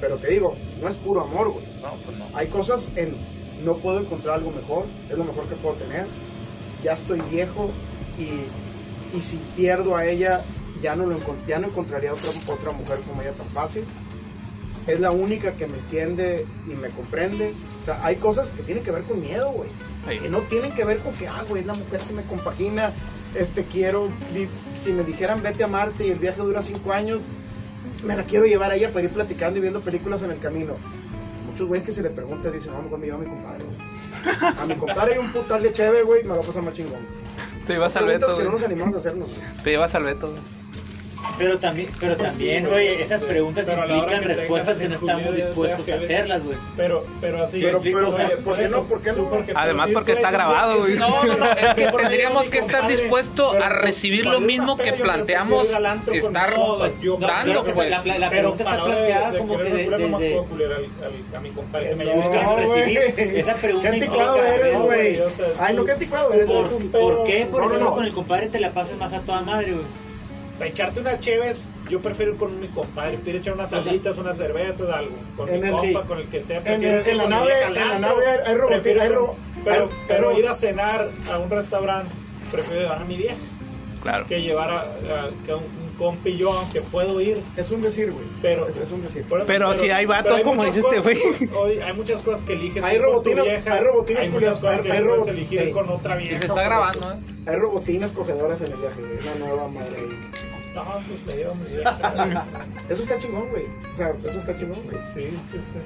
Pero te digo, no es puro amor, güey. No, pues no. Hay cosas en no puedo encontrar algo mejor, es lo mejor que puedo tener. Ya estoy viejo y, y si pierdo a ella, ya no, lo ya no encontraría otra, otra mujer como ella tan fácil. Es la única que me entiende y me comprende. O sea, hay cosas que tienen que ver con miedo, güey. Ahí. Que no tienen que ver con que, ah, güey, es la mujer que me compagina. Este, quiero, si me dijeran vete a Marte y el viaje dura cinco años, me la quiero llevar a ella para ir platicando y viendo películas en el camino. Muchos güeyes que se le pregunta dicen, mejor me llevo a mi compadre, güey. A mi compadre hay un putal de cheve, güey, me va a pasar más chingón. Te llevas al Beto, que no nos animamos a hacernos, güey. Te llevas al Beto, güey. Pero también, pero también, güey, esas preguntas a implican respuestas que no estamos dispuestos a hacerlas, güey. Pero, pero así. Pero- explico, pero, o sea, ¿por qué no? ¿Por qué no? porque- Además, porque es que está grabado, güey. No, no, no, es que (laughs) tendríamos que estar dispuestos pero a por- recibir lo mismo que planteamos estar dando, pues. La, la- la Pero pregunta está planteada como que desde... a mi compadre que me recibir esa pregunta Qué Ay, no, qué anticuado eres. ¿Por, qué, por ejemplo, no. con el compadre te la pasas más a toda madre, güey? Para echarte unas cheves, yo prefiero ir con mi compadre. Prefiero echar unas salitas, unas cervezas, algo. Con mi el- compa, sí. con el que sea. En, Prefiero el- que en la nave, en la nave hay, hay ro- Pero, hay- pero hay ir a cenar a un restaurante, prefiero llevar a mi vieja Claro. que llevar a, a- que a un, un compi y yo, aunque puedo ir. Es un decir, güey. Pero- es, es un decir. Por eso- Pero si hay vatos, como dice este güey. hay muchas cosas que eliges Hay robotinas- vieja. hay robotinas Hay muchas culiadas, cosas hay- que hay puedes elegir Ey. con otra vieja. Y se está grabando, ¿eh? Hay robotinas cogedoras en el viaje, güey. Una nueva madre. No, pues llevo mi vieja. (laughs) Eso está chingón, güey. O sea, eso está chingón, güey. Sí, sí, sí.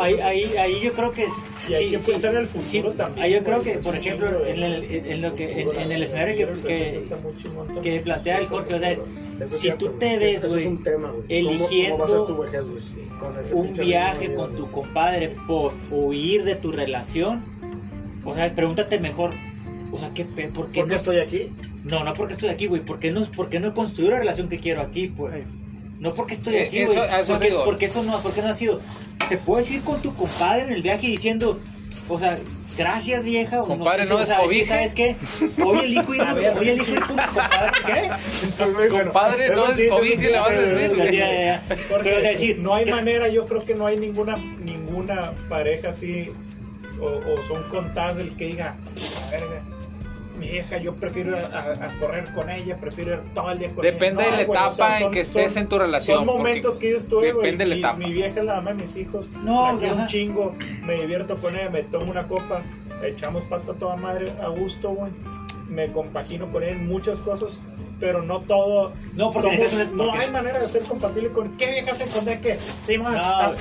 Ahí, ahí, ahí yo creo que. Y hay sí, que sí, pensar en el futuro sí, también, Ahí yo creo que, por ejemplo, en el, en lo que, en, en el escenario que, que, que plantea el Jorge, o sea, es, Eso si cierto, tú te ves, Eso es güey, un tema, güey. ¿Cómo- eligiendo ¿Cómo, va a ser tu vejez, güey? Con ese un viaje de con tu compadre por huir de tu relación, o sea, pregúntate mejor, o sea, ¿qué, pe- ¿por qué ¿Por qué no? estoy aquí? No, no porque estoy aquí, güey, ¿por qué no, por qué no he construido la relación que quiero aquí, pues? No porque estoy Eh, aquí, eso- güey, porque, porque eso no, porque no ha sido. Te puedes ir con tu compadre en el viaje diciendo, o sea, gracias vieja, o Compadre, no si- o sea, sí, descobije. ¿sabes qué? Elijo ir con tu compadre, ¿qué? Compadre, Es no es un le vas a decir. Ya, ya, ya. Porque Pero, o sea, decir, no hay que- manera, yo creo que no hay ninguna ninguna pareja así, o, o son contadas el que diga, la verga, mi vieja, yo prefiero a, a- a correr con ella, prefiero ir todo el día con Depende ella. de la güey, o etapa sea, en son- que estés son- en tu relación. Son momentos que dices tú, eh, güey, Depende de la mi, etapa. mi vieja es la mamá de mis hijos, No, ajá. un chingo, me divierto con ella, me tomo una copa, echamos pata a toda madre a gusto, güey, me compagino con ella en muchas cosas, pero no todo, No, porque somos- necesitas no porque- hay manera de ser compatible con qué vieja se encuentra que sí, No, a. A ver,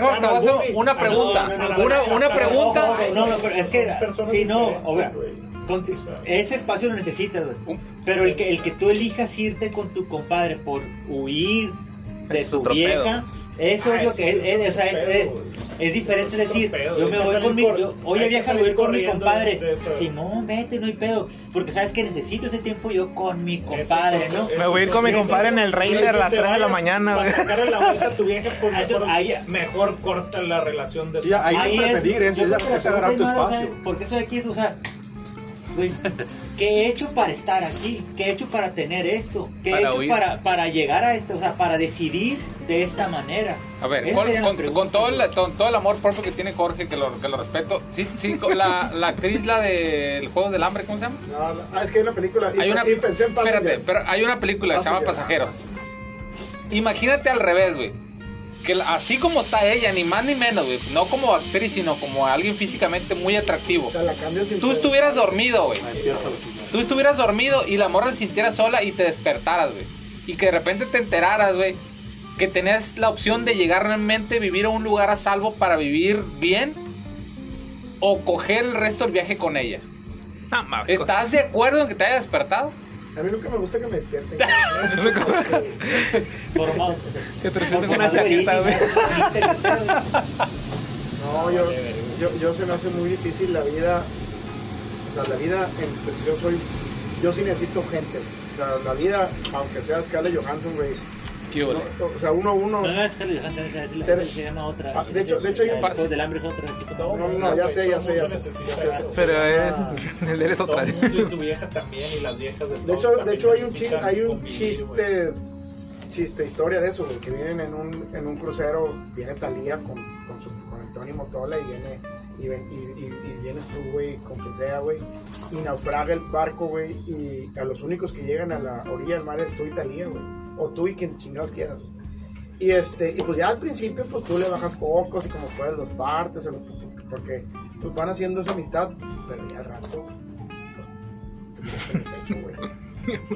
Jorge, te voy a hacer una pregunta. no, no, no, Una- no, no, una no, pregunta. no, No, no, pero es que- sí, no, diferentes, ese espacio lo necesitas, güey. Pero el que, el que tú elijas irte con tu compadre por huir de Es tu vieja, eso Ah, es lo eso que es, es es, otro o sea, es, es, es diferente Eso es decir, yo me voy con mi, yo- oye vieja, voy con mi compadre. de esa- Simón, vete, no hay pedo. Porque sabes que necesito ese tiempo yo con mi compadre, es ¿no? Me voy a ir con mi es compadre en el Raider a las Si te 3 de la mañana, Para sacarle la vuelta a tu vieja, Ahí- (laughs) mejor, ahí- mejor corta la relación de Sí, ahí Ahí no preferir, es, es, es tu es espacio. Porque estoy aquí, es, o sea, güey, ¿qué he hecho para estar aquí? ¿Qué he hecho para tener esto? ¿Qué Para he hecho para, para llegar a esto? O sea, para decidir de esta manera. A ver, con, con- pregunta, con todo, el, con todo el amor propio que tiene Jorge, que lo, que lo respeto. Sí, sí, la, la actriz, la de Juegos del Hambre, ¿cómo se llama? No, la- ah, es que hay una película. Y, Hay una, y pensé en espérate, pero hay una película que se llama. Pasajeros. Imagínate al revés, güey. Que así como está ella, ni más ni menos, güey. No como actriz, sino como alguien físicamente muy atractivo. O sea, la cambio sin Tú estuvieras dormido, güey. Me despierto a la chingada. Tú estuvieras dormido y la morra se sintiera sola y te despertaras, güey. Y que de repente te enteraras, güey, que tenías la opción de llegar realmente, vivir a un lugar a salvo para vivir bien o coger el resto del viaje con ella. No, mames, ¿Estás de acuerdo en que te haya despertado? A mí nunca me gusta que me despierten. (laughs) (laughs) Formado. Que te Por sientes una chaqueta, güey. No, yo, yo, yo se me hace muy difícil la vida. O sea, la vida, en- yo soy, yo sí necesito gente. O sea, la vida, aunque sea Scarlett Johansson, güey. ¿Qué no, o sea, uno a uno. No, no, es Scarlett Johansson, esa es la- Pero- esa se llama otra. Ah, de hecho- de hecho hay un El par- del hambre es otra. es otra. Todo No, mundo, no, ya sé, ya sé, ya sé. Pero Ah, (laughs) es, otra. y tu vieja también y las viejas de De hecho, de hecho hay un, chiste, hay un chiste, historia de eso, güey, que vienen en un, en un crucero, viene Talía con, con, su, con el Tony Motola y viene, y, ven- y, y- y vienes tú, güey, con quien sea, güey, y naufraga el barco, güey, y a los únicos que llegan a la orilla del mar es tú y Talía, güey, o tú y quien chingados quieras. Y este, y pues ya al principio, pues tú le bajas cocos y como puedes los partes, porque pues van haciendo esa amistad, pero ya al rato, pues, en sexo, güey.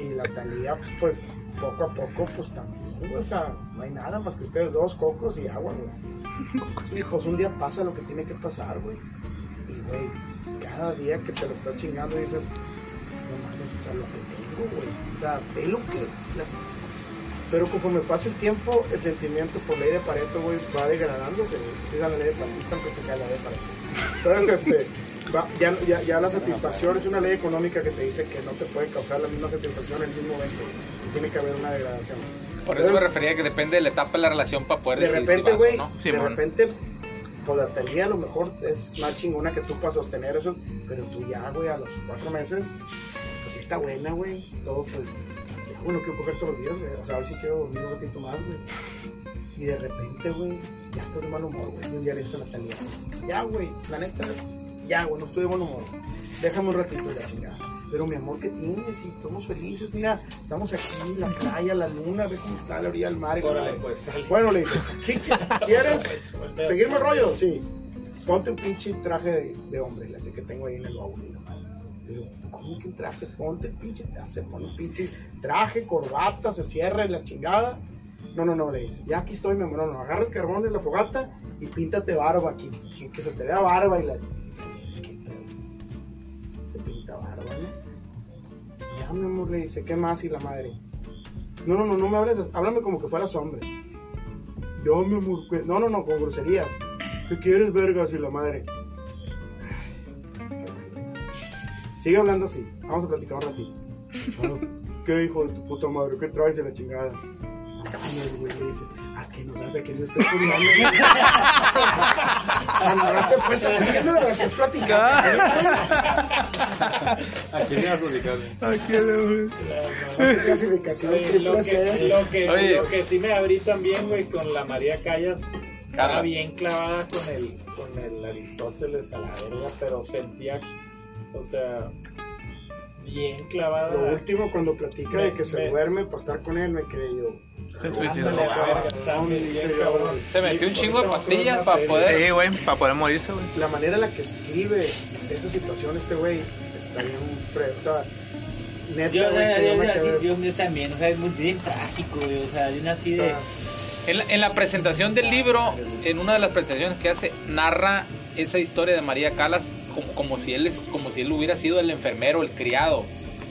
Y la Talía, pues poco a poco, pues también, güey, o sea, no hay nada más que ustedes dos, cocos y agua, güey. Y pues un día pasa lo que tiene que pasar, güey. Y, güey, cada día que te lo estás chingando dices, no mames, o sea, lo que tengo, güey. O sea, ve lo que. la- Pero conforme pasa el tiempo, el sentimiento por ley de Pareto, güey, va degradándose, güey. Es la ley de Pareto, aunque te cae la ley de Pareto. Entonces, este, va- ya, ya, ya la satisfacción es una ley económica que te dice que no te puede causar la misma satisfacción en el mismo momento. Tiene que haber una degradación. Por eso me Entonces, refería a que depende de la etapa de la relación para poder de repente, si vas güey, o no. de Simón. repente, pues la Talía a lo mejor es más chingona que tú para sostener eso, pero tú ya, güey, a los cuatro meses, pues sí está buena, güey, todo, pues, ya, bueno, quiero coger todos los días, güey, o sea, a ver si quiero dormir un ratito más, güey, y de repente, güey, ya estás de mal humor, güey, y un día le dices a la Talía, ya, güey, la neta, ya, güey, no estoy de buen humor, déjame un ratito la chingada. Pero mi amor, ¿qué tienes? Y somos felices, mira, estamos aquí, la playa, la luna, ve cómo está la orilla del mar. y Órale, pues, sale. Bueno, le dice, ¿qué qui- (laughs) ¿quieres seguirme el rollo? Sí. Ponte un pinche traje de, de hombre, la que tengo ahí en el baúl. Digo, ¿cómo que traje? Ponte pinche se pone pinche traje, corbata, se cierra y la chingada. No, no, no, le dice, ya aquí estoy, mi amor, no, no, agarra el carbón de la fogata y píntate barba que, que se te vea barba y la... Se pinta barba, ¿no? Ya, mi amor, le dice, ¿qué más? Y la madre, no, no, no, no me hables, háblame como que fueras hombre. Yo, mi amor, no, no, no, con groserías. ¿Qué quieres, vergas? Y la madre. Sigue hablando así. Vamos a platicar un ratito. Bueno, (laughs) ¿Qué hijo de tu puta madre? ¿Qué traes de la chingada? Y el güey le dice, ¿a qué nos hace que se esté de lo que. (laughs) ¿A quién le vas a platicar? Hace clasificación Oye, triple lo, que, C. lo, que, Oye. lo que sí me abrí también, güey, con la María Callas, estaba bien clavada con el, con el Aristóteles a la verga, pero sentía, o sea, bien clavada. Lo último, cuando platica de que se Me- duerme para estar con él, me quedé yo. Se suicidó. Ándale, a la verga, estaba bien, bien cabrón. Se metió un chingo de me pastillas para poder- Sí, güey, para poder morirse, güey. La manera en la que escribe esa situación, este güey, está bien fre- O sea, neta, Yo, que yo, yo me yo- yo- también, o sea, es muy bien trágico, güey, o sea, de una así de... En la, en la presentación del libro, en una de las presentaciones que hace, narra esa historia de María Calas como, como si él es, como si él hubiera sido el enfermero, el criado.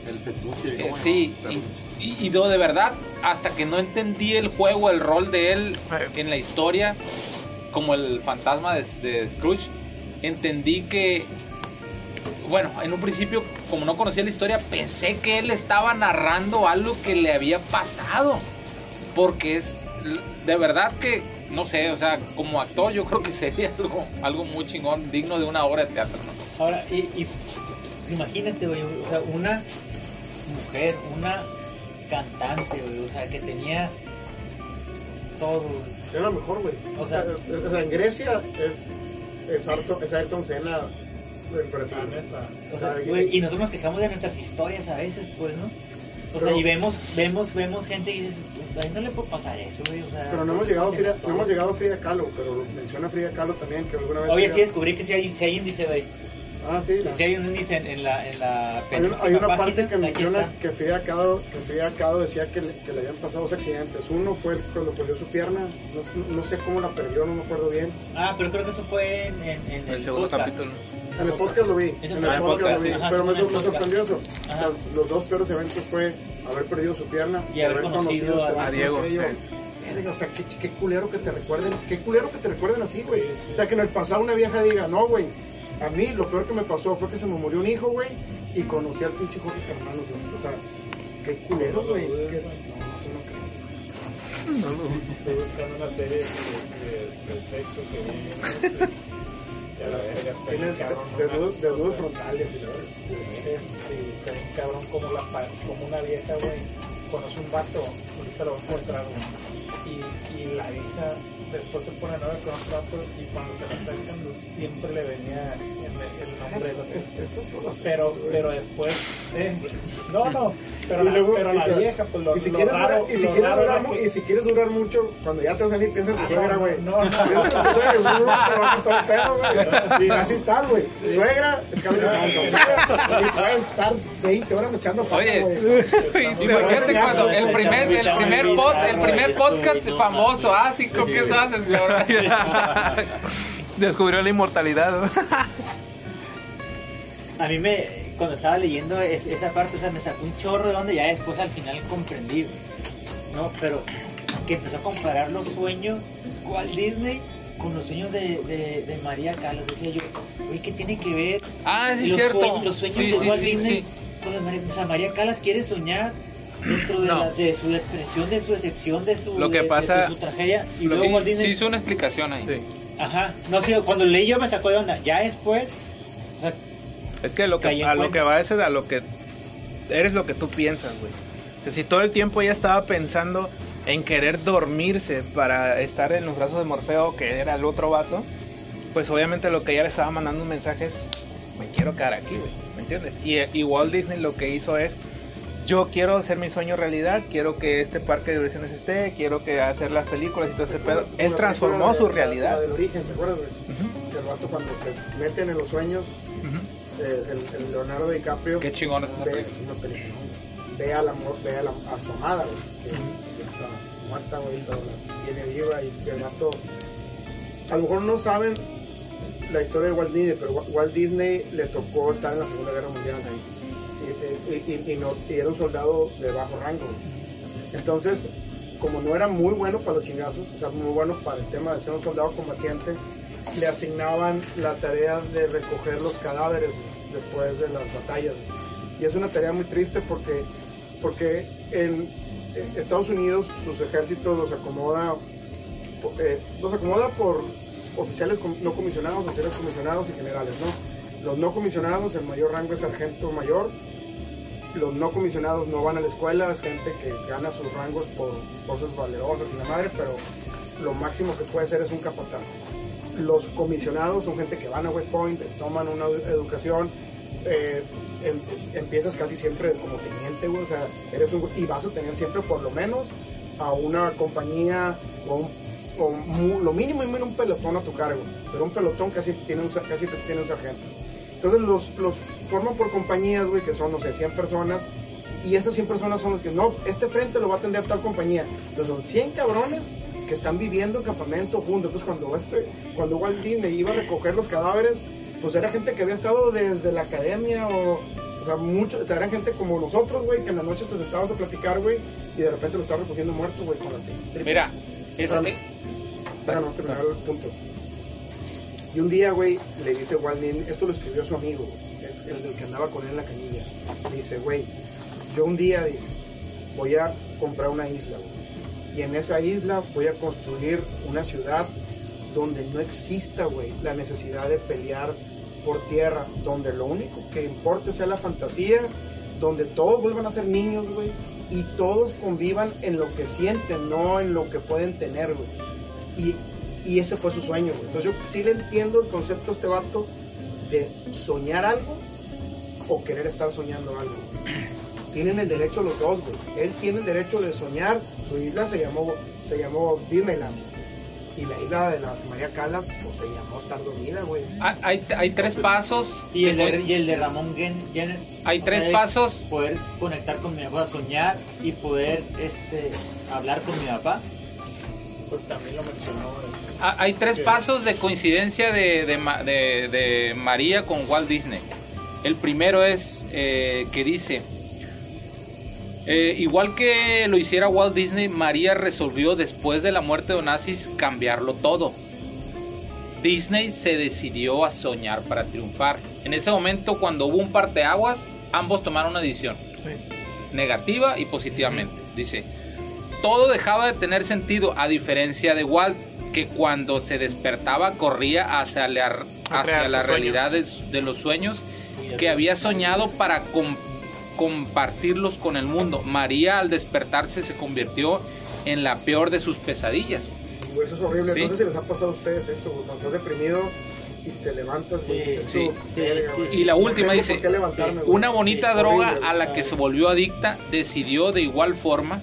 El petuche. Eh, ¿cómo sí, no? y, y- y no, de verdad, hasta que no entendí el juego, el rol de él en la historia, como el fantasma de, de Scrooge, entendí que, bueno, en un principio, como no conocía la historia, pensé que él estaba narrando algo que le había pasado, porque es de verdad que, no sé, o sea, como actor yo creo que sería (laughs) algo, algo muy chingón, digno de una obra de teatro, ¿no? Ahora, y, y imagínate, güey, o sea, una mujer, una cantante, güey, o sea, que tenía todo, güey. era lo mejor, güey. O sea- o sea, en Grecia es, es, Ayrton, es Ayrton Senna en Brasil. O sea, güey, y nosotros nos quejamos de nuestras historias a veces, pues, ¿no? O sea, y vemos, vemos, vemos gente y dices, a él no le puede pasar eso, güey, o sea... Pero no hemos llegado a Frida, no hemos llegado a Frida Kahlo, pero menciona Frida Kahlo también, que alguna vez... Oye, sí descubrí que sí hay, sí hay índice, güey. Ah, sí. Sí, la- sí hay un índice en, en la, en la Hay, una parte que menciona que Frida Kahlo, que Frida Kahlo decía que le, que le habían pasado dos accidentes. Uno fue el- cuando perdió su pierna, no, no sé cómo la perdió, no me acuerdo bien. Ah, pero creo que eso fue en, en, en El el, segundo podcast. capítulo. En el podcast lo vi, en el podcast lo vi, ajá, pero me, me sorprendió eso. O sea, los dos peores eventos fue haber perdido su pierna Y haber conocido a- Diego, yo, sí. o sea, qué, qué culero que te recuerden, qué culero que te recuerden así, güey. O sea, que en el pasado una vieja diga, no, güey, a mí lo peor que me pasó fue que se me murió un hijo, güey, y conocí al pinche Jorge Hermanos, güey. O sea, qué culero, güey. No, no, no. Estoy buscando una serie de, de, de sexo que vi en Netflix. Ya la verga está Tiene bien cabrón. de- sea, frontales. Sí, está bien cabrón como, la, como una vieja, güey, conoce un vato, ahorita lo va a encontrar, güey. Y, y la vieja después se pone novia con otro vato y cuando se la está echando siempre le venía el, el nombre. Es, eso fue lo Pero, pero después, eh, no, no, pero, Y la, luego- pero la vieja, pues lo, y si lo quieres raro, durar, y si lo quieres raro durar que- y si quieres durar mucho, cuando ya te vas a salir, piensa en tu suegra, no, güey. no, no. Tu suegra, y a güey. Así estás, güey. Suegra, es cabello canso. Y puedes estar 20 horas echando pata, Oye. Imagínate cuando el primer, el primer, pod- el primer podcast No, famoso, ah, sí, ¿con qué haces, cabrón? (laughs) Descubrió la inmortalidad. ¿no? A mí me, cuando estaba leyendo es- esa parte, o sea, me sacó un chorro de donde ya después al final comprendí. ¿no? Pero que empezó a comparar los sueños Walt Disney con los sueños de, de, de María Calas. Decía yo, oye, ¿qué tiene que ver Ah, sí, los, cierto. sueños, los sueños Sí, de sí, Walt sí, Disney con o sea, María Calas quiere soñar dentro de, No. la- de su depresión, de su decepción, de su, Lo que de- de- pasa- de su tragedia. Y luego Sí, Walt Disney, sí hizo una explicación ahí. Sí. ajá, no sé, cuando leí yo me sacó de onda. Ya después, o sea, Es que, lo que a lo cuenta. que va es a lo que eres lo que tú piensas, güey. O sea, si todo el tiempo ella estaba pensando en querer dormirse para estar en los brazos de Morfeo, que era el otro vato, pues obviamente lo que ella le estaba mandando un mensaje es, me quiero quedar aquí, güey, ¿me entiendes? Y, y Walt Disney lo que hizo es, yo quiero hacer mi sueño realidad, quiero que este parque de diversiones esté, quiero que hacer las películas y todo ese pedo. Él transformó su de- realidad. La del origen, ¿te acuerdas, el vato cuando se meten en los sueños, eh, el, el Leonardo DiCaprio, Qué chingón es esa ve, película. es una película, ve a la ve a, la, a su amada, güey, que, que está muerta, la tiene viva y el vato, a lo mejor no saben la historia de Walt Disney, pero Wa- Walt Disney le tocó estar en la Segunda Guerra Mundial y, y- y- y no- y era un soldado de bajo rango. Entonces, como no era muy bueno para los chingazos, o sea, muy bueno para el tema de ser un soldado combatiente, le asignaban la tarea de recoger los cadáveres después de las batallas. Y es una tarea muy triste porque, porque en en Estados Unidos sus ejércitos los acomoda, eh, los acomoda por oficiales no comisionados, oficiales comisionados y generales, ¿no? Los no comisionados, el mayor rango es sargento mayor, los no comisionados no van a la escuela, es gente que gana sus rangos por cosas valerosas y la madre, pero lo máximo que puede ser es un capataz. Los comisionados son gente que van a West Point, toman una edu- educación, eh, em- empiezas casi siempre como teniente, o sea, eres un, y vas a tener siempre por lo menos a una compañía o, lo mínimo y menos un pelotón a tu cargo, pero un pelotón casi tiene casi tiene un sargento. Entonces los, los forman por compañías, güey, que son, no sé, 100 personas. Y esas 100 personas son los que, no, este frente lo va a atender tal compañía. Entonces son 100 cabrones que están viviendo en campamento juntos. Entonces cuando, este, cuando Walt Disney iba a recoger los cadáveres, pues era gente que había estado desde la academia o... O sea, mucho, eran gente como nosotros, güey, que en las noches te sentabas a platicar, güey, y de repente lo estás recogiendo muerto, güey, con la. Mira, es, Espérame. Déjanos terminar el punto. Y un día, güey, le dice Walt Disney, esto lo escribió su amigo, el, que andaba con él en la canilla. Le dice, güey, yo un día, dice, voy a comprar una isla, güey. Y en esa isla voy a construir una ciudad donde no exista, güey, la necesidad de pelear por tierra, donde lo único que importe sea la fantasía, donde todos vuelvan a ser niños, güey, y todos convivan en lo que sienten, no en lo que pueden tener, güey. Y, y ese fue su sueño, güey. Entonces yo sí le entiendo el concepto a este vato de soñar algo o querer estar soñando algo. Tienen el derecho los dos, güey. Él tiene el derecho de soñar. Su isla se llamó, se llamó Disneyland. Y la isla de la María Calas, pues se llamó Estar Dormida, güey. hay, hay- hay tres pasos. Y el, de- y el de Ramón Gen, Jenner. Hay o tres sea, pasos. Poder conectar con mi papá, soñar y poder este, hablar con mi papá. Pues también lo mencionó eso. Ah, Hay tres pasos de coincidencia de, de Ma- de- de María con Walt Disney. El primero es eh, que dice, eh, igual que lo hiciera Walt Disney, María resolvió después de la muerte de Onassis cambiarlo todo. Disney se decidió a soñar para triunfar. En ese momento, cuando hubo un parteaguas, ambos tomaron una decisión. Negativa y positivamente. Dice, todo dejaba de tener sentido, a diferencia de Walt, que cuando se despertaba corría hacia la, hacia la realidad de, de los sueños que había soñado para com- compartirlos con el mundo. María al despertarse se convirtió en la peor de sus pesadillas. Sí, güey, eso es horrible. Sí. No sé si les ha pasado a ustedes eso. Cuando estás deprimido y te levantas, Sí, dices sí, tú, sí, "Verga, Y la última dice, por qué levantarme, güey". Una bonita Sí, droga horrible, a la que se volvió adicta decidió de igual forma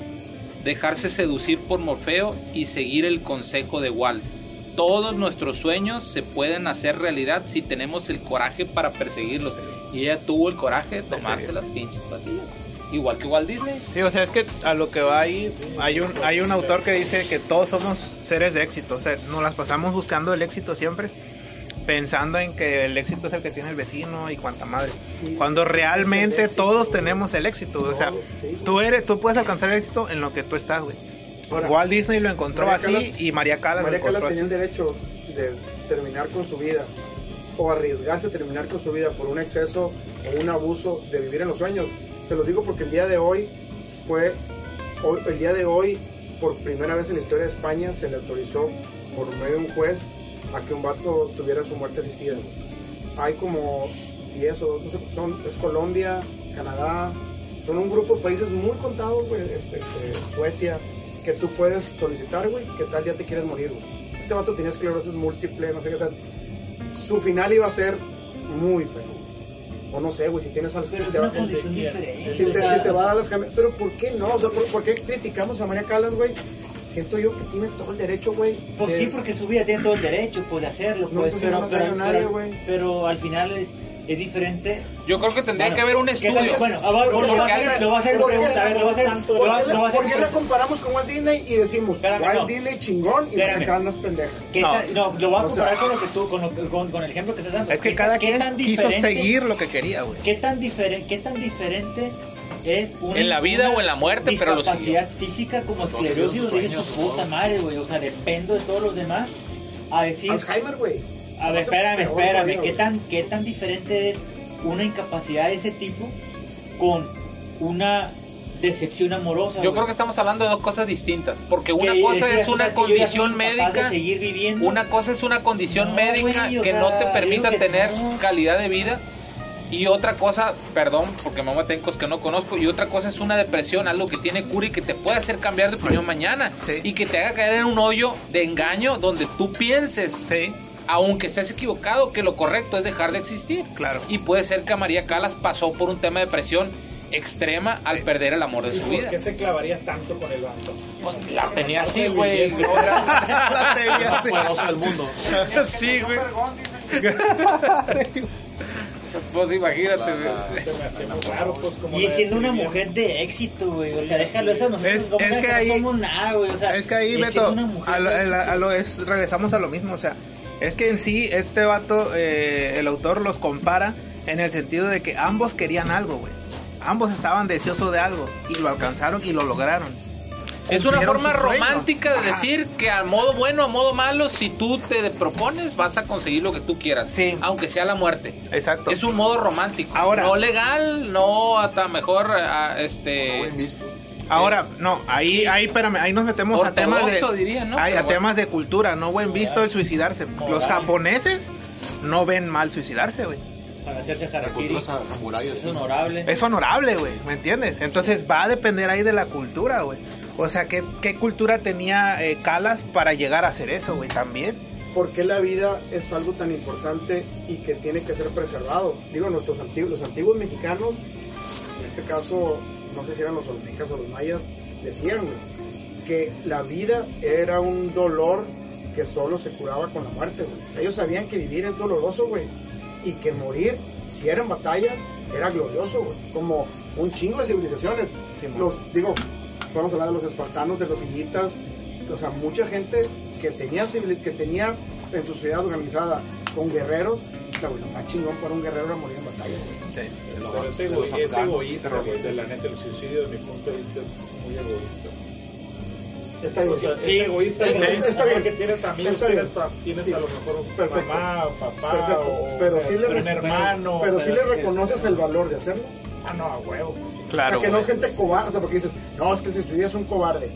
dejarse seducir por Morfeo y seguir el consejo de Walt. Todos nuestros sueños se pueden hacer realidad si tenemos el coraje para perseguirlos. Y ella tuvo el coraje de tomarse las pinches pastillas. Igual que Walt Disney. Sí, o sea, es que a lo que va ahí, hay un, hay un autor que dice que todos somos seres de éxito, o sea, nos las pasamos buscando el éxito siempre, pensando en que el éxito es el que tiene el vecino y cuanta madre. Cuando realmente éxito, todos güey. tenemos el éxito, o sea, sí, tú eres, tú puedes alcanzar el éxito en lo que tú estás, güey. Ahora, Walt Disney lo encontró María así y María Callas María lo encontró tenía el derecho de terminar con su vida o arriesgarse a terminar con su vida por un exceso o un abuso de vivir en los sueños. Se los digo porque el día de hoy fue, hoy- el día de hoy, por primera vez en la historia de España, se le autorizó por medio de un juez a que un vato tuviera su muerte asistida. Hay como 10 o no sé, son, es Colombia, Canadá, son un grupo de países muy contados, güey, este, este, Suecia, que tú puedes solicitar, güey, que tal día te quieres morir, güey. Este vato tenía esclerosis múltiple, no sé qué tal. Su final iba a ser muy feo. O no sé, güey, si tienes algo. Pero si te va- diferente. si te, si te va a dar las Pero ¿por qué no? O sea, ¿por, por qué criticamos a María Calas, güey? Siento yo que tiene todo el derecho, güey. Pues de- sí, porque su vida tiene todo el derecho pues, de hacerlo, No pues, está pero, haciendo pero, nadie, pero- pero al final eh, es diferente. Yo creo que tendría Bueno, que haber un ¿qué estudio. Bueno, a ver, lo va a hacer, lo va a hacer, ¿Por qué? pregunta, a ver, lo va a hacer, ¿Por lo va- qué, lo va a la, por qué hacer. la comparamos con Walt Disney y decimos Walt no. Disney chingón y acá no es pendeja? ¿Qué No. no, lo voy a comparar con lo que tú, con, lo- con, con el ejemplo que estás dando. Es que ¿Qué cada quien quiso seguir lo que quería, güey. ¿Qué tan, diferente ¿Qué tan diferente es una, En la vida una o en la muerte, pero lo discapacidad física como esclerosis donde dices tu puta madre, güey? O sea, dependo de todos los demás. A decir, Alzheimer, güey. a ver, espérame, espérame. ¿Qué tan, ¿Qué tan diferente es una incapacidad de ese tipo con una decepción amorosa? Yo creo que estamos hablando de dos cosas distintas. Porque una Que cosa es una condición médica. De seguir viviendo. Una cosa es una condición No, médica que sea, no te permita que tener no. calidad de vida. Y otra cosa, perdón, porque me meten cosas que no conozco. Y otra cosa es una depresión, algo que tiene cura y que te puede hacer cambiar de opinión mañana. Sí. Y que te haga caer en un hoyo de engaño donde tú pienses, Sí, aunque estés equivocado, que lo correcto es dejar de existir. claro. Y puede ser que María Calas pasó por un tema de depresión extrema al perder el amor de ¿Y su por vida. qué se clavaría tanto con el vato? Pues la tenía así, güey. (laughs) La tenía así. del mundo. (laughs) Sí, güey. (laughs) Pues imagínate, güey. Se me hace muy raro, pues, como Y siendo una mujer de éxito, güey. O sea, déjalo eso. Nosotros Es- que que no ahí- somos nada, güey. O sea, Es que ahí, Beto, siendo una mujer a lo, de a la- éxito. a lo es, regresamos a lo mismo, o sea, es que en sí este vato, eh, el autor los compara en el sentido de que ambos querían algo, güey. Ambos estaban deseosos de algo y lo alcanzaron y lo lograron. Es una forma romántica de decir que a modo bueno, a modo malo, si tú te propones, vas a conseguir lo que tú quieras. Sí. Aunque sea la muerte. Exacto. Es un modo romántico. Ahora- No legal, no hasta mejor a- este. Buen visto. Ahora, no, ahí, ahí, espérame, ahí nos metemos a temas de, diría, ¿no? ay, Pero a bueno. temas de cultura, no buen visto el suicidarse. Los japoneses no ven mal suicidarse, güey. Para hacerse harakiri. Es honorable. Es honorable, güey, ¿me entiendes? Entonces va a depender ahí de la cultura, güey. O sea, ¿qué, qué cultura tenía eh, Calas para llegar a hacer eso, güey? También. ¿Por qué la vida es algo tan importante y que tiene que ser preservado? Digo, nuestros antiguos, los antiguos mexicanos, en este caso, no sé si eran los olmecas o los mayas, decían güey, que la vida era un dolor que solo se curaba con la muerte, güey. O sea, ellos sabían que vivir es doloroso, güey, y que morir, si era en batalla, era glorioso, güey. Como un chingo de civilizaciones. Los, digo, podemos hablar de los espartanos, de los hilitas, o sea, mucha gente que tenía, civil- que tenía en su sociedad organizada con guerreros, está bueno, más chingón para un guerrero era morir en batalla. los- Pero es, de ego- los es afganos, egoísta, de la neta, el suicidio, desde mi punto de vista, es muy egoísta. Está bien. O sea, Sí, es egoísta está- güey, está bien. porque tienes amigos, Está tienes, bien. fa- tienes Sí. a lo mejor un Perfecto. mamá o papá Perfecto. o Pero sí le un re- hermano. Pero sí le pero- reconoces el valor de hacerlo. Ah, no, a huevo. Claro. o sea, que no es gente cobarde, o sea, porque dices, no, es que si suicidio es un cobarde.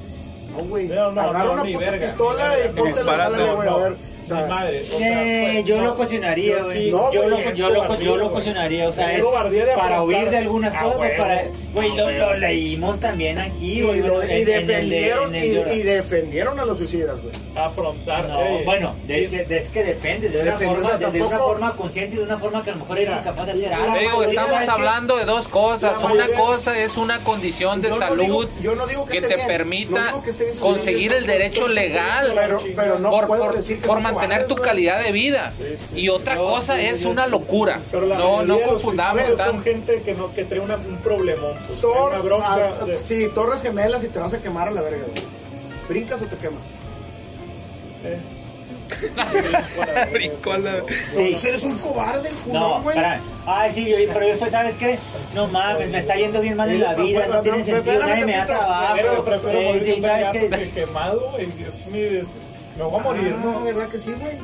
No, güey. No, no, Agarra no, una puta verga, pistola y ponte la güey, a ver. O sea, Mi madre. O sea, Eh, pues, yo no, lo cuestionaría, yo güey. sí, No, yo, güey, lo, yo, lo, cobardía, yo lo güey. cuestionaría, o sea, Es para huir de algunas Ah, cosas, huevo. para... Güey, Ah, lo, leímos también aquí, y, güey. bueno, y de- defendieron, en y, defendieron a los suicidas, güey. afrontar. No, eh, bueno, de, y- ese- de- es que depende, de una, forma, o sea, de, de una tampoco- forma consciente y de una forma que a lo mejor eres incapaz de hacer algo. Te digo, estamos hablando de dos cosas. Una cosa es una condición de salud digo- yo no digo que te permita conseguir el derecho legal Pero, pero no por, mantener tu calidad de vida. Sí, sí. Y otra No, cosa sí, es una locura. Pero la No, no confundamos son gente que, no, que trae una- un problemón. Pues, Tor- una bronca. ah, de- Sí, torres gemelas y te vas a quemar a la verga, güey. ¿Brincas o te quemas? eh, (laughs) Brincó la- Sí. Eres un cobarde, el güey. espera. Ay, sí, yo, pero yo estoy, ¿sabes qué? No mames, me está yendo bien mal en la vida, no tiene sentido, nadie me da Pero trabajo. prefiero Eh, morir ¿sabes qué? que quemado. güey, es mi Me voy a morir, No, ¿no? ¿verdad que sí, güey?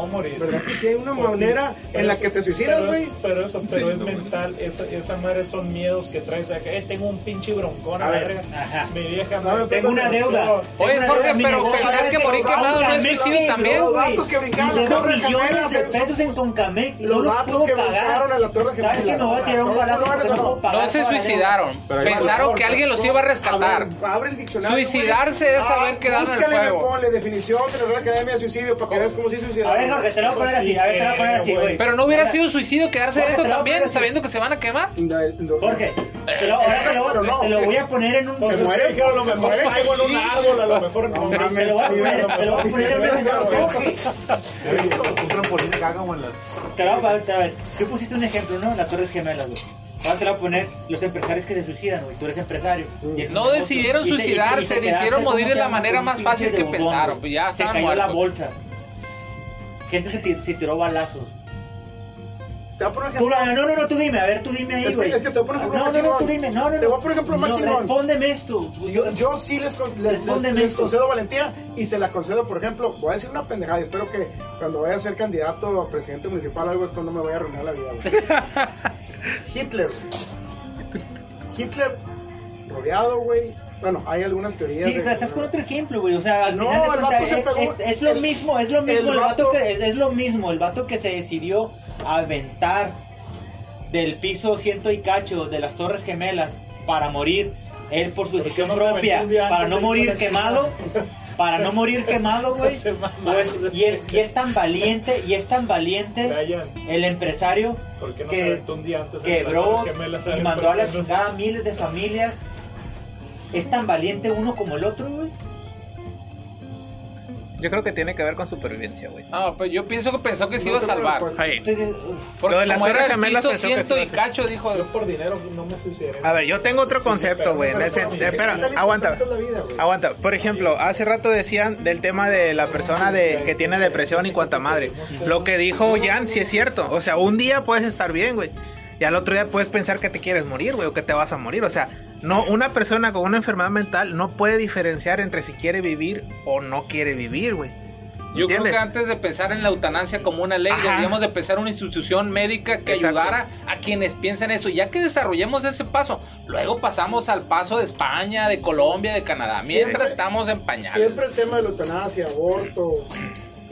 A morir. ¿Verdad que sí hay una Pues sí, manera pero en la eso- que te suicidas, pero es- güey? Pero eso, pero Sí, es no, mental. Esa, esa madre son miedos que traes de acá. Eh, tengo un pinche broncón a A ver. Ajá. Mi vieja No, me- Tengo una deuda. Oye, una Jorge, deuda, pero negocio, pensar ¿sabes que morir quemado no es suicidio también. Los vatos que brincaron la torre millones gemelas, de pesos en Concamex no Los vatos que brincaron en la torre ¿Sabes qué? Me voy a tirar un ¿Son balazo no no? No se suicidaron. Pero Pensaron que alguien los iba a rescatar. A abre el diccionario. Suicidarse es haber quedado en el búscale, fuego. Ponle definición de la Real Academia de Suicidio para que veas cómo se suicida. Ver, Jorge, te lo voy a poner así. A ver, te lo voy a poner así, güey. Pero no hubiera sido suicidio quedarse Jorge, dentro te lo voy a también, poner así. sabiendo que se van a quemar. Jorge, ahora te lo, Pero no. te lo voy a poner en un. Se muere, a lo se mejor muere. caigo en un árbol, a lo mejor no. Te lo voy a poner, te lo voy a poner en un trampolín de cágamo en las. Te lo voy a poner, a ver, tú pusiste un ejemplo, ¿no? Las Torres Gemelas, güey. Ahora te lo voy a poner los empresarios que se suicidan, güey. Tú eres empresario. No negocio. decidieron suicidarse, hicieron morir de la manera más fácil que pensaron, pues ya Se cayó la bolsa. Gente se, ti- se tiró balazos. Te voy a poner Tú, no, no, no, tú dime, a ver, tú dime ahí, Es que- güey. es que te voy a poner ejemplo No, más no, no, tú dime, no, no. Te voy a poner ejemplo más No, chingón. Respóndeme esto. Yo, yo sí les, les, les- concedo valentía y se la concedo, por ejemplo, voy a decir una pendejada y espero que cuando vaya a ser candidato a presidente municipal algo esto no me vaya a arruinar la vida. güey. (laughs) Hitler. Hitler rodeado, güey. Bueno, hay algunas teorías. Sí, de- estás con otro ejemplo, güey. O sea, al No, final de se es, pegó- es- es lo el- mismo, es lo mismo el el, vato, vato- que es lo mismo, el vato que se decidió a aventar del piso ciento y cacho de las Torres Gemelas para morir él por su decisión no propia, para no morir quemado, para (laughs) no morir quemado, güey. Pues, y es y es tan valiente, y es tan valiente Brian, el empresario ¿por qué no que quebró y mandó a la chingada a miles de familias. Es tan valiente uno como el otro, güey. Yo creo que tiene que ver con supervivencia, güey. No, pues yo pienso que pensó que se iba a salvar. Entonces, ugh, Porque Lo de como era el piso ciento sí y cacho, dijo, Yo por dinero no me suicidaré. A ver, yo tengo otro concepto, güey. Espera, aguanta. Aguanta. Por ejemplo, hace rato decían del tema de la persona de que tiene depresión y cuanta madre. Lo que dijo Jan sí es cierto. O sea, un día puedes estar bien, güey. Y al otro día puedes pensar que te quieres morir, güey, o que te vas a morir. O sea, no, una persona con una enfermedad mental no puede diferenciar entre si quiere vivir o no quiere vivir, güey. Yo creo que antes de pensar en la eutanasia como una ley, Ajá. deberíamos de pensar en una institución médica que Exacto. ayudara a quienes piensan eso. Ya que desarrollemos ese paso, luego pasamos al paso de España, de Colombia, de Canadá. Siempre- Mientras estamos en pañales. Siempre el tema de la eutanasia, aborto,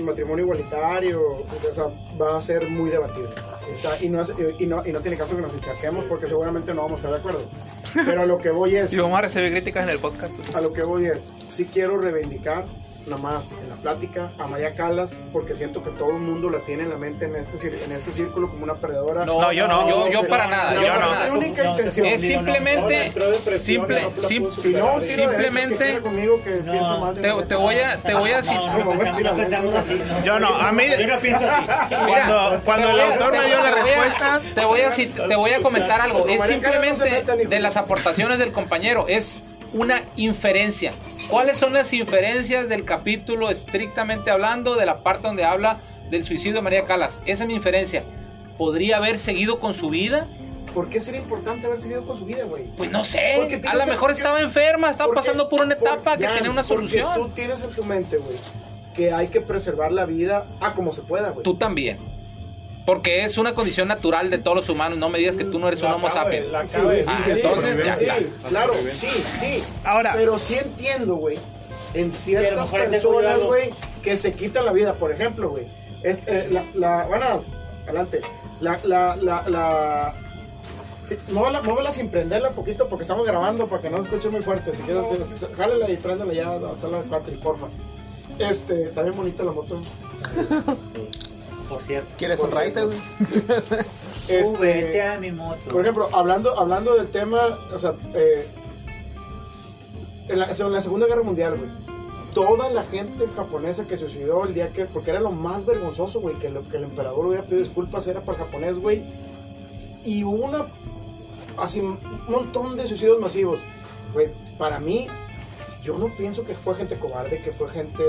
matrimonio igualitario, o sea, va a ser muy debatido. Está- y, no es- y, no, y no tiene caso que nos encasquemos porque seguramente no vamos a estar de acuerdo. Pero a lo que voy es, (laughs) Y vamos a recibir críticas en el podcast. a lo que voy es, sí quiero reivindicar nada más en la plática a María Calas porque siento que todo el mundo la tiene en la mente en este, en este círculo como una perdedora. No, No, yo no. Yo, yo para nada. la yo no. nada. única No, intención. Es No, simplemente, simple, no la sim- pudo Si no, Simplemente- conmigo que No, pienso mal de te- te voy a- te voy a decir- No, no, no no no. Yo no, a mí- Yo no pienso así. Cuando, cuando el autor me dio la respuesta, Te voy a, te voy a comentar algo. Es no simplemente de las aportaciones del compañero. Es una inferencia. ¿Cuáles son las inferencias del capítulo estrictamente hablando de la parte donde habla del suicidio de María Calas? Esa es mi inferencia. ¿Podría haber seguido con su vida? ¿Por qué sería importante haber seguido con su vida, güey? Pues no sé. A lo mejor estaba enferma, estaba pasando por una etapa que tenía una porque solución. Tú tienes en tu mente, güey, que hay que preservar la vida a como se pueda, güey. Tú también. Porque es una condición natural de todos los humanos. No me digas que tú no eres un homo sapiens. Sí, entonces, sí, ya. claro, sí, sí. Ahora- Pero sí entiendo, güey, en Y ciertas tengo personas, güey, que se quitan la vida. Por ejemplo, güey, es eh, la, la, buenas, adelante. La, la, la, la, sí, móvela, móvela sin prenderla poquito porque estamos grabando para que no se escuche muy fuerte. Si quieres, jálela y préndela ya hasta la Patri, porfa. Este, está bien bonita la moto. (laughs) Por cierto. ¿quieres un raite, güey? (laughs) Este, a mi moto. por ejemplo, hablando, hablando del tema, o sea, eh, en, la, en la Segunda Guerra Mundial, güey, toda la gente japonesa que suicidó el día que, porque era lo más vergonzoso, güey, que, lo- que el emperador hubiera pedido disculpas era para el japonés, güey, y hubo una, así, un montón de suicidios masivos, güey, para mí, yo no pienso que fue gente cobarde, que fue gente,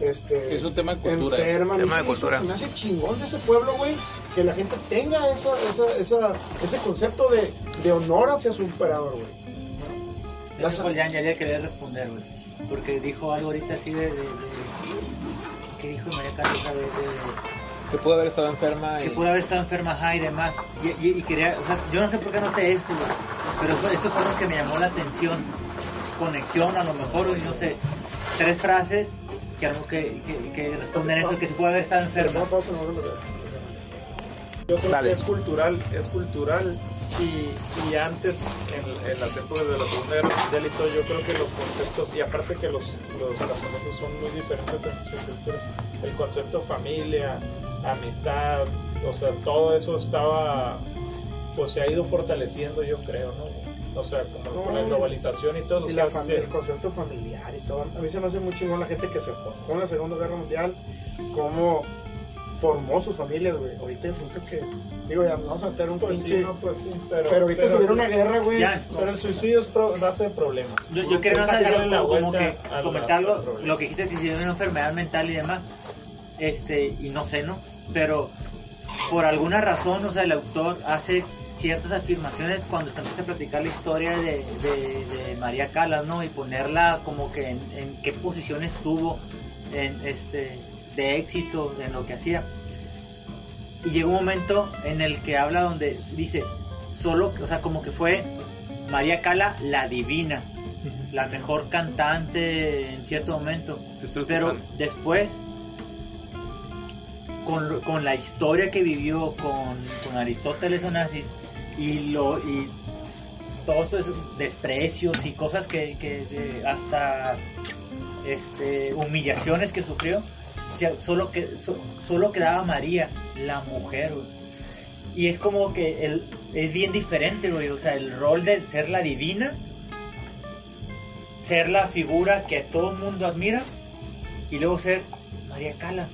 este... Es un tema de cultura. enferma. Tema de cultura. Se me hace chingón de ese pueblo, güey, que la gente tenga esa, esa, esa, ese concepto de, de honor hacia su emperador, güey. Eso fue ya, ya le quería responder, güey. Porque dijo algo ahorita así de. de, de- ¿Qué dijo María? De- Que pudo haber estado enferma que y... pudo haber estado enferma ajá, y demás. Y, y- y quería, o sea, yo no sé por qué noté esto, güey. Pero fue- esto fue lo que me llamó la atención. Conexión, a lo mejor, y no sé. Tres frases que, algo que, que, que responden eso, que se puede haber estado enferma. No, pausa, no, no, no, no. Yo creo Dale. que es cultural, es cultural y, y antes, en, en las épocas de la Segunda Guerra Mundial y todo, yo creo que los conceptos, y aparte que los, los japoneses son muy diferentes en sus culturas, el concepto familia, amistad, o sea, todo eso estaba pues se ha ido fortaleciendo, yo creo, ¿no? O sea, como con la globalización y todo. Y o la sea, fami- se- el concepto familiar y todo. A mí se me hace muy chingón la gente que se formó en la Segunda Guerra Mundial, cómo formó sus familias, güey. Ahorita siento que, digo, ya vamos a meter un pues pinche... sí, no, pues sí, pero, pero ahorita si hubiera una guerra, güey... Ya, Pero el suicidio es pro- base de problemas. Yo, yo Es sacarle la como, que a la- comentar al algo, lo que dijiste que si era una enfermedad mental y demás, este, y no sé, ¿no? Pero por alguna razón, o sea, el autor hace ciertas afirmaciones cuando está empieza a platicar la historia de, de- de María Calas, ¿no? Y ponerla como que en, en qué posición estuvo en este de éxito en lo que hacía. Y llega un momento en el que habla donde dice, solo, o sea, como que fue María Cala la divina, la mejor cantante en cierto momento. Pero después, con, con la historia que vivió con, con Aristóteles Onassis y, lo, y todos esos desprecios y cosas que, que de- hasta este, humillaciones que sufrió, o sea, solo, que, so- solo quedaba María, la mujer. Y es como que el, es bien diferente, güey. O sea, el rol de ser la divina, ser la figura que todo el mundo admira, y luego ser María Cala,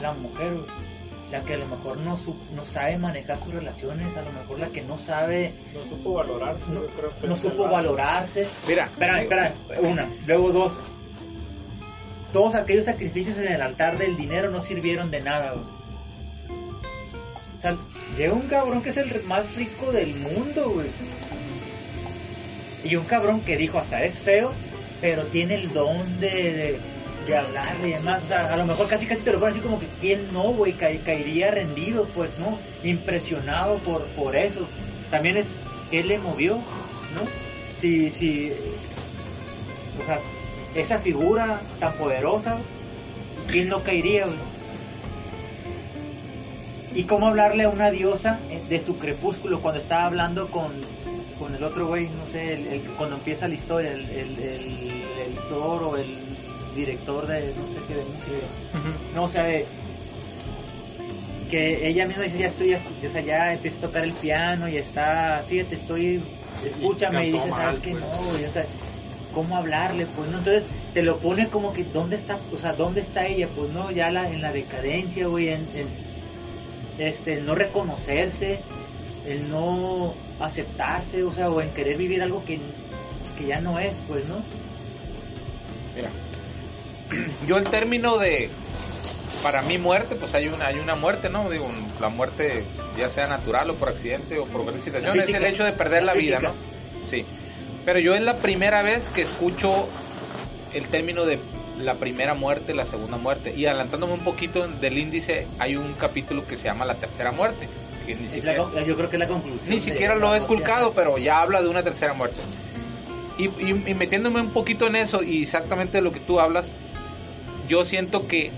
la mujer, la que a lo mejor no, su- no sabe manejar sus relaciones, a lo mejor la que no sabe, No supo valorarse, no, yo creo que no es supo valorarse. Mira, Espera, espera, una, luego dos. Todos aquellos sacrificios en el altar del dinero no sirvieron de nada, güey. O sea, llega un cabrón que es el más rico del mundo, güey. Y un cabrón que dijo, hasta es feo, pero tiene el don de, de, de hablarle y demás. O sea, a lo mejor casi casi te lo ponen así como que, ¿quién no, güey? Ca- caería rendido, pues, ¿no? Impresionado por, por eso. También es, ¿qué le movió? ¿No? Si, si, o sea, esa figura tan poderosa, ¿quién no caería, güey? ¿Y cómo hablarle a una diosa de su crepúsculo cuando estaba hablando con, con el otro güey? No sé, el- cuando empieza la historia, el, el, el editor o el director de no sé qué de música. No, o sea, de- que ella misma dice, ya estoy, ya, estoy- o sea, ya empieza a tocar el piano y está, fíjate, estoy, escúchame, y, cantó dice, ¿sabes qué? pues. No, güey, o sea, ¿cómo hablarle? Pues, ¿no? Entonces, te lo pone como que, ¿dónde está, o sea, dónde está ella? Pues, no, ya la, en la decadencia, güey, en, en- este, el no reconocerse, el no aceptarse, o sea, o en querer vivir algo que, que ya no es, pues, ¿no? Yo el término de para mí muerte, pues hay una hay una muerte, ¿no? Digo, la muerte ya sea natural o por accidente o por cualquier situación, es el hecho de perder la, La vida. ¿no? Sí. Pero yo es la primera vez que escucho el término de la primera muerte, la segunda muerte. Y adelantándome un poquito del índice, hay un capítulo que se llama la tercera muerte. Que ni siquiera, la yo creo que es la conclusión. ni siquiera lo he esculcado, pero ya habla de una tercera muerte. Y, y- y metiéndome un poquito en eso y exactamente de lo que tú hablas, yo siento que,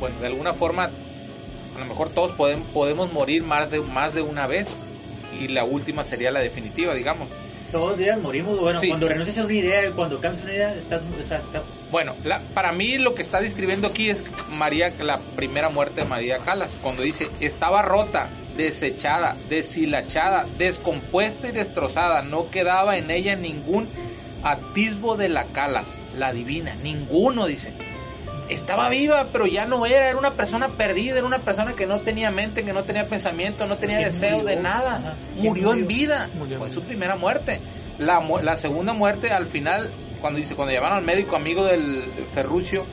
bueno, de alguna forma, a lo mejor todos podemos, podemos morir más de, más de una vez y la última sería la definitiva, digamos. Todos los días morimos, bueno, Sí. cuando renuncias a una idea, cuando cambias una idea, estás, Bueno, la- para mí lo que está describiendo aquí es María, la primera muerte de María Calas, cuando dice, estaba rota, desechada, deshilachada, descompuesta y destrozada, no quedaba en ella ningún atisbo de la Calas, la divina, ninguno, dice. Estaba viva, pero ya no era, era una persona perdida, era una persona que no tenía mente, que no tenía pensamiento, no tenía ¿Quién deseo de nada. Ajá. ¿Quién Murió en vida, Murió fue en su primera muerte. La, mu- la segunda muerte al final, cuando dice, cuando llevaron al médico amigo del Ferrucio,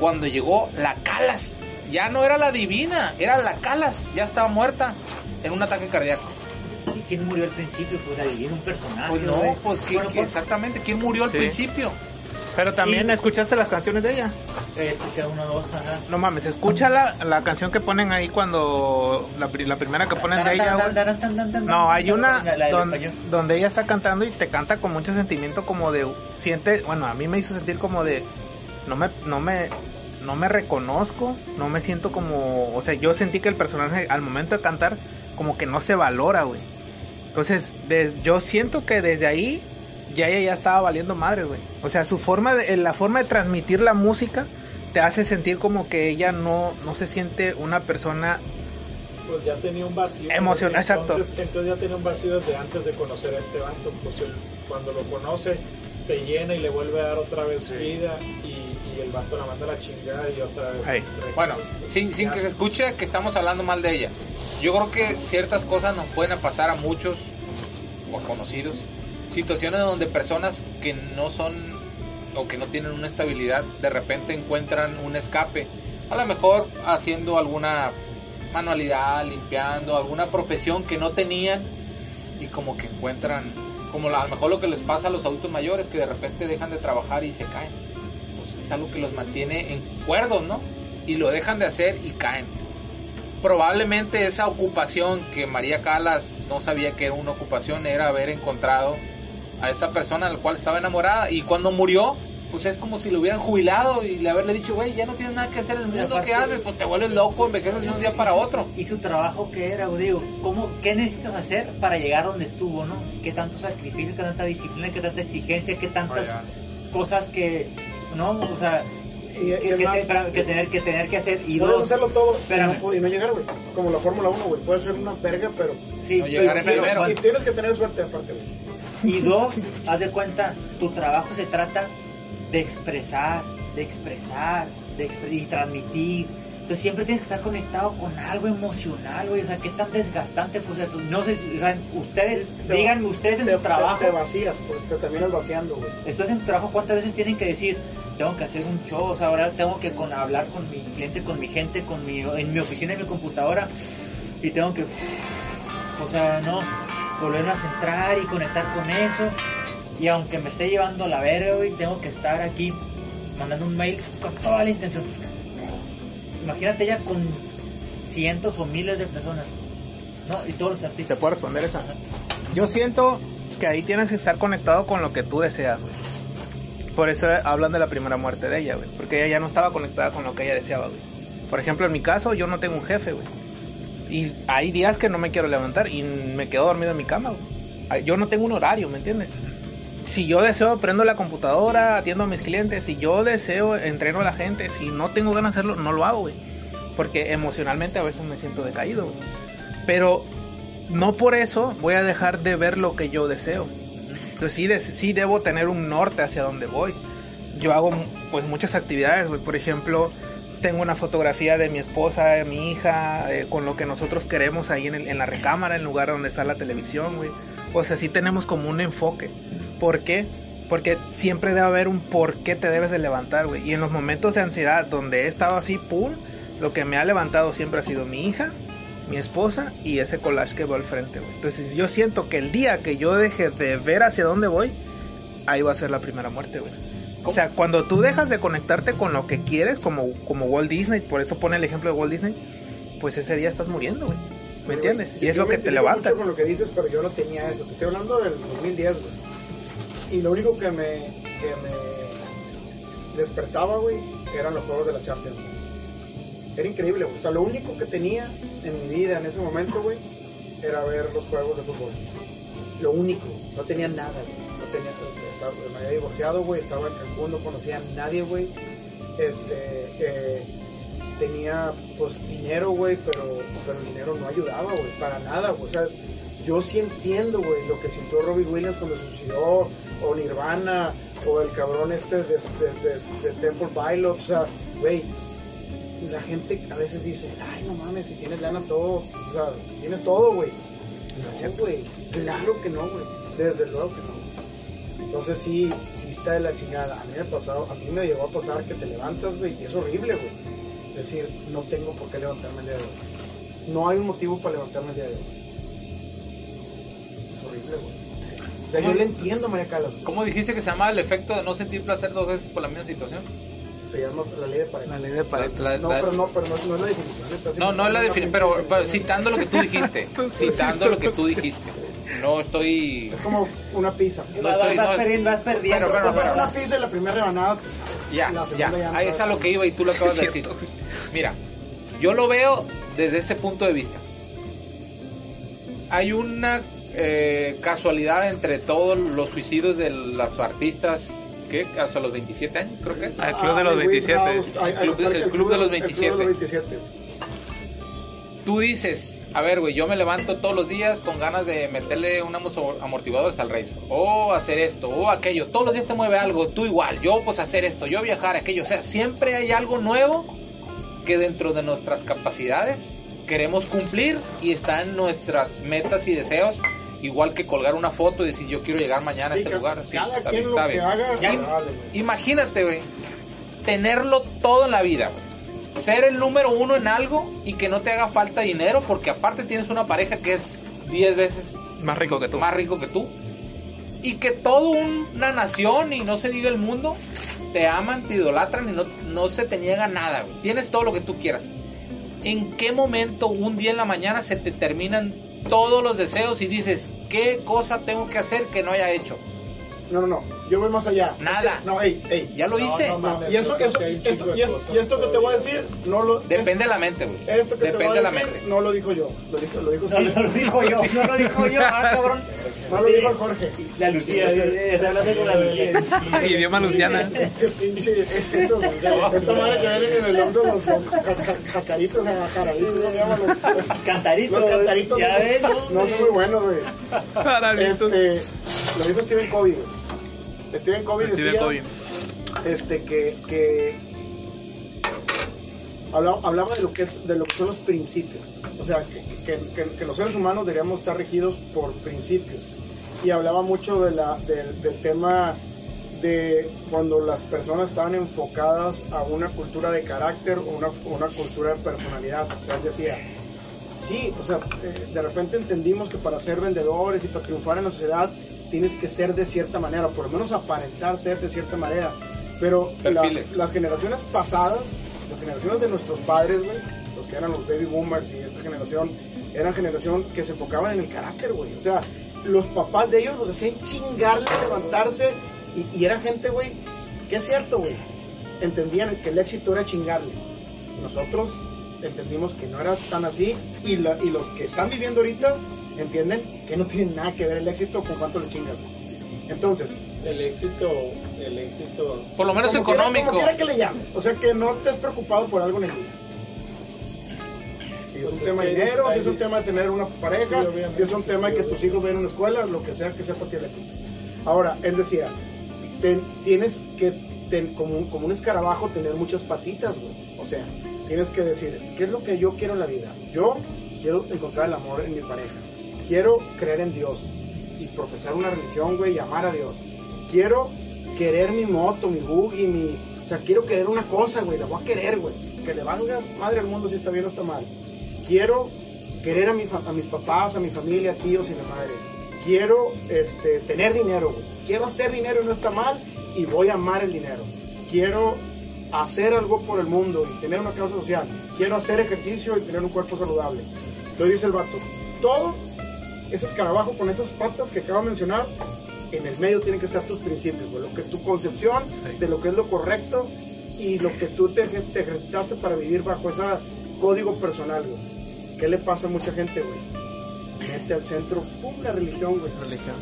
cuando llegó la Calas, ya no era la divina, era la Calas, ya estaba muerta en un ataque cardíaco. ¿quién murió al principio? Pues la divina, un personaje. Pues no, pues ¿quién- Bueno, quién- pues, exactamente, ¿quién murió al Sí. principio? Pero también Y- escuchaste las canciones de ella. eh, escuché uno, dos, ajá. No mames, escucha la, la canción que ponen ahí cuando. La, la primera que ponen de ella, güey. No, hay una donde ella está cantando y te canta con mucho sentimiento como de siente, bueno, a mí me hizo sentir como de no me no me no me reconozco, no me siento como, o sea, yo sentí que el personaje al momento de cantar como que no se valora, güey. Entonces, des- yo siento que desde ahí ya ella ya estaba valiendo madre, güey. O sea, su forma de la forma de transmitir la música te hace sentir como que ella no no se siente una persona pues ya tenía un vacío. Entonces- exacto. Entonces ya tenía un vacío desde antes de conocer a este vato. Pues él, cuando lo conoce, se llena y le vuelve a dar otra vez vida. Y, y el vato la manda a la chingada y otra vez. Bueno, sin, sin que se escuche que estamos hablando mal de ella. Yo creo que ciertas cosas nos pueden pasar a muchos o conocidos. Situaciones donde personas que no son o que no tienen una estabilidad de repente encuentran un escape. A lo mejor haciendo alguna manualidad, limpiando, alguna profesión que no tenían y como que encuentran, como a lo mejor lo que les pasa a los adultos mayores que de repente dejan de trabajar y se caen. Pues es algo que los mantiene en cuerdos, ¿no? Y lo dejan de hacer y caen. Probablemente esa ocupación que María Calas no sabía que era una ocupación era haber encontrado a esa persona a la cual estaba enamorada y cuando murió pues es como si lo hubieran jubilado y le haberle dicho, güey, ya no tienes nada que hacer en el mundo, ¿qué haces? Pues te vuelves loco, envejeces de un día para otro. Y su trabajo que era, digo, ¿cómo, ¿qué necesitas hacer para llegar donde estuvo, no? ¿Qué tanto sacrificio, qué tanta disciplina, qué tanta exigencia, qué tantas Vaya. cosas que, no, o sea, Y- y que, más, te- tener que tener que hacer y Puedes dos, hacerlo todo y Espérame. no, y no llegar, güey. Como la Fórmula 1, güey. Puede ser una verga, pero. sí, No llegar en pero- primero. Y tienes que tener suerte aparte, güey. Y dos, haz de cuenta, tu trabajo se trata de expresar, de expresar, de expre- y transmitir. Entonces siempre tienes que estar conectado con algo emocional, güey. O sea, qué tan desgastante, pues eso. No sé, o sea, ustedes, Te- digan ustedes en Te, su trabajo, te, te vacías, pues te terminas vaciando, güey. ustedes en su trabajo, ¿cuántas veces tienen que decir, tengo que hacer un show, o sea, ahora tengo que con, hablar con mi cliente, con mi gente, con mi, en mi oficina, en mi computadora, y tengo que, o sea, no, volverme a centrar y conectar con eso. Y aunque me esté llevando la verga, güey, tengo que estar aquí mandando un mail con toda la intención. Imagínate ya con cientos o miles de personas, ¿no? Y todos los ¿Te artistas. puedo responder esa? Yo siento que ahí tienes que estar conectado con lo que tú deseas, güey. Por eso hablan de la primera muerte de ella, güey. Porque ella ya no estaba conectada con lo que ella deseaba, güey. Por ejemplo, en mi caso, yo no tengo un jefe, güey. Y hay días que no me quiero levantar y me quedo dormido en mi cama, güey. Yo no tengo un horario, ¿me entiendes? Si yo deseo, prendo la computadora, atiendo a mis clientes. Si yo deseo, entreno a la gente. Si no tengo ganas de hacerlo, no lo hago, güey. Porque emocionalmente a veces me siento decaído, güey. Pero no por eso voy a dejar de ver lo que yo deseo. Entonces sí, de- sí debo tener un norte hacia donde voy. Yo hago pues muchas actividades, güey. Por ejemplo, tengo una fotografía de mi esposa, de mi hija, eh, con lo que nosotros queremos ahí en, el- en la recámara, en el lugar donde está la televisión, güey. O sea, sí tenemos como un enfoque. ¿Por qué? Porque siempre debe haber un por qué te debes de levantar, güey. Y en los momentos de ansiedad donde he estado así, pum, lo que me ha levantado siempre ha sido mi hija, mi esposa y ese collage que veo al frente, güey. Entonces yo siento que el día que yo deje de ver hacia dónde voy, ahí va a ser la primera muerte, güey. O sea, cuando tú dejas de conectarte con lo que quieres, como, como Walt Disney, por eso pone el ejemplo de Walt Disney, pues ese día estás muriendo, güey. ¿Me entiendes? Y es lo que te levanta. mucho con lo que dices, pero yo no tenía eso. Te estoy hablando del 2010, güey. Y lo único que me, que me despertaba, güey, eran los juegos de la Champions. güey. Era increíble, güey. O sea, lo único que tenía en mi vida en ese momento, güey, era ver los juegos de fútbol. Lo único. No tenía nada, güey. No tenía, este, estaba- me había divorciado, güey. Estaba en Cancún, no conocía a nadie, güey. Este, eh, tenía, pues, dinero, güey, pero, pero el dinero no ayudaba, güey, para nada, güey. O sea, yo sí entiendo, güey, lo que sintió Robbie Williams cuando suicidó, o Nirvana, o el cabrón este de, de, de- de Temple Pilots, o sea, güey, la gente a veces dice, ay, no mames, si tienes lana todo, o sea, tienes todo, güey. No, güey, claro que no, güey, desde luego que no. Entonces sí, sí está de la chingada. A mí me ha pasado, a mí me llegó a pasar que te levantas, güey, y es horrible, güey. Decir, no tengo por qué levantarme el día de hoy. No hay un motivo para levantarme el día de hoy. Es horrible, güey. O sea, yo le entiendo, María Calas. güey. ¿Cómo dijiste que se llamaba el efecto de no sentir placer dos veces por la misma situación? Se llama la ley de Pareto. La ley de Pareto. La- No, la- pero no, pero no, no es la definición. No, no es la definición, pero, pero citando lo que tú dijiste. citando lo que tú dijiste. No estoy. Es como una pizza. No vas, estoy- vas no- perdiendo, vas perdiendo. Pero, pero, pero- una pizza y la primera rebanada, pues, Ya, la ya. ya. no Ahí es a lo que iba y tú lo acabas de decir. Mira, yo lo veo desde ese punto de vista. Hay una eh, casualidad entre todos los suicidios de los artistas, ¿qué? Hasta los 27 años, creo que. Ah, el club de los Amy 27. Winehouse, hay- hay- El club de- hay- el club de los 27. El club de los 27. tú dices, a ver, güey, yo me levanto todos los días con ganas de meterle unos amortiguadores al Razor, o hacer esto, o aquello, todos los días te mueve algo, tú igual, yo pues hacer esto, yo viajar, aquello, o sea, siempre hay algo nuevo que dentro de nuestras capacidades queremos cumplir y está en nuestras metas y deseos, igual que colgar una foto y decir yo quiero llegar mañana a este lugar. Sí, cada quien lo que haga. Imagínate, güey, tenerlo todo en la vida, güey. Ser el número uno en algo y que no te haga falta dinero porque aparte tienes una pareja que es 10 veces Más rico que tú. más rico que tú. Y que toda una nación y no se diga el mundo te aman, te idolatran y no, no se te niega nada. güey. Tienes todo lo que tú quieras. ¿En qué momento un día en la mañana se te terminan todos los deseos y dices, ¿qué cosa tengo que hacer que no haya hecho? No, no, no. Yo voy más allá. Nada. No, ey, ey. Ya lo hice. no, mames. Y eso, que esto, chingo de y, es- cosas y esto que te voy a decir, no lo. Depende de la mente, güey. Esto que te Depende voy de a la decir, mente. no lo dijo yo. Lo dijo, lo dijo No, lo dijo yo, no lo dijo yo, ah, cabrón. No lo dijo el Jorge. La Lucía, está hablando con la Lucía. (laughs) Idioma Luciana. Este pinche. Esta madre que vienen en el Oxxo, los, los ja- ja- jacaritos, ja- jaraditos, ¿cómo llaman? Los, Cantaritos, cantaritos ya no, ves, son- ¿no? son muy buenos, güey. Este, lo dijo Steven Covey, güey. Steven Covey Steve decía Covey. este, que, que hablaba, hablaba de, lo que es, de lo que son los principios. O sea, que, que- que- los seres humanos deberíamos estar regidos por principios. Y hablaba mucho de la, del- del tema de cuando las personas estaban enfocadas a una cultura de carácter o una, una cultura de personalidad. O sea, él decía, sí, o sea, eh, de repente entendimos que para ser vendedores y para triunfar en la sociedad tienes que ser de cierta manera, por lo menos aparentar ser de cierta manera. Pero las, las generaciones pasadas, las generaciones de nuestros padres, güey, los que eran los baby boomers y esta generación, eran generación que se enfocaban en el carácter, güey. O sea, los papás de ellos los hacían chingarle, levantarse, y, y era gente, güey, que es cierto, güey. Entendían que el éxito era chingarle. Nosotros entendimos que no era tan así, y, la- y los que están viviendo ahorita entienden que no tiene nada que ver el éxito con cuánto le chingas. güey. Entonces, El éxito, el éxito. Por lo menos como quiera- económico. como quiera que le llames. O sea, que no te has preocupado por algo en el día. Si es un tema de dinero, si es un tema de tener una pareja, Sí, si es un tema de que tus hijos ven una escuela, lo que sea que sea para ti el éxito. Ahora, él decía, ten- tienes que, ten- como, un, como un escarabajo, tener muchas patitas, güey. O sea, tienes que decir, ¿qué es lo que yo quiero en la vida? Yo quiero encontrar el amor en mi pareja. Quiero creer en Dios y profesar una religión, güey, y amar a Dios. Quiero querer mi moto, mi buggy, mi... O sea, quiero querer una cosa, güey, la voy a querer, güey. Que le valga madre al mundo si está bien o está mal. Quiero querer a, mi a mis papás, a mi familia, tíos y mi madre. Quiero este, tener dinero, güey. Quiero hacer dinero y no está mal y voy a amar el dinero. Quiero hacer algo por el mundo y tener una causa social. Quiero hacer ejercicio y tener un cuerpo saludable. Entonces dice el vato, todo ese escarabajo con esas patas que acabo de mencionar, en el medio tienen que estar tus principios, güey. Lo que tu concepción de lo que es lo correcto y lo que tú te, te ejercitaste para vivir bajo ese código personal, güey. ¿Qué le pasa a mucha gente, güey? Mete al centro, pum, la religión, güey. Religión.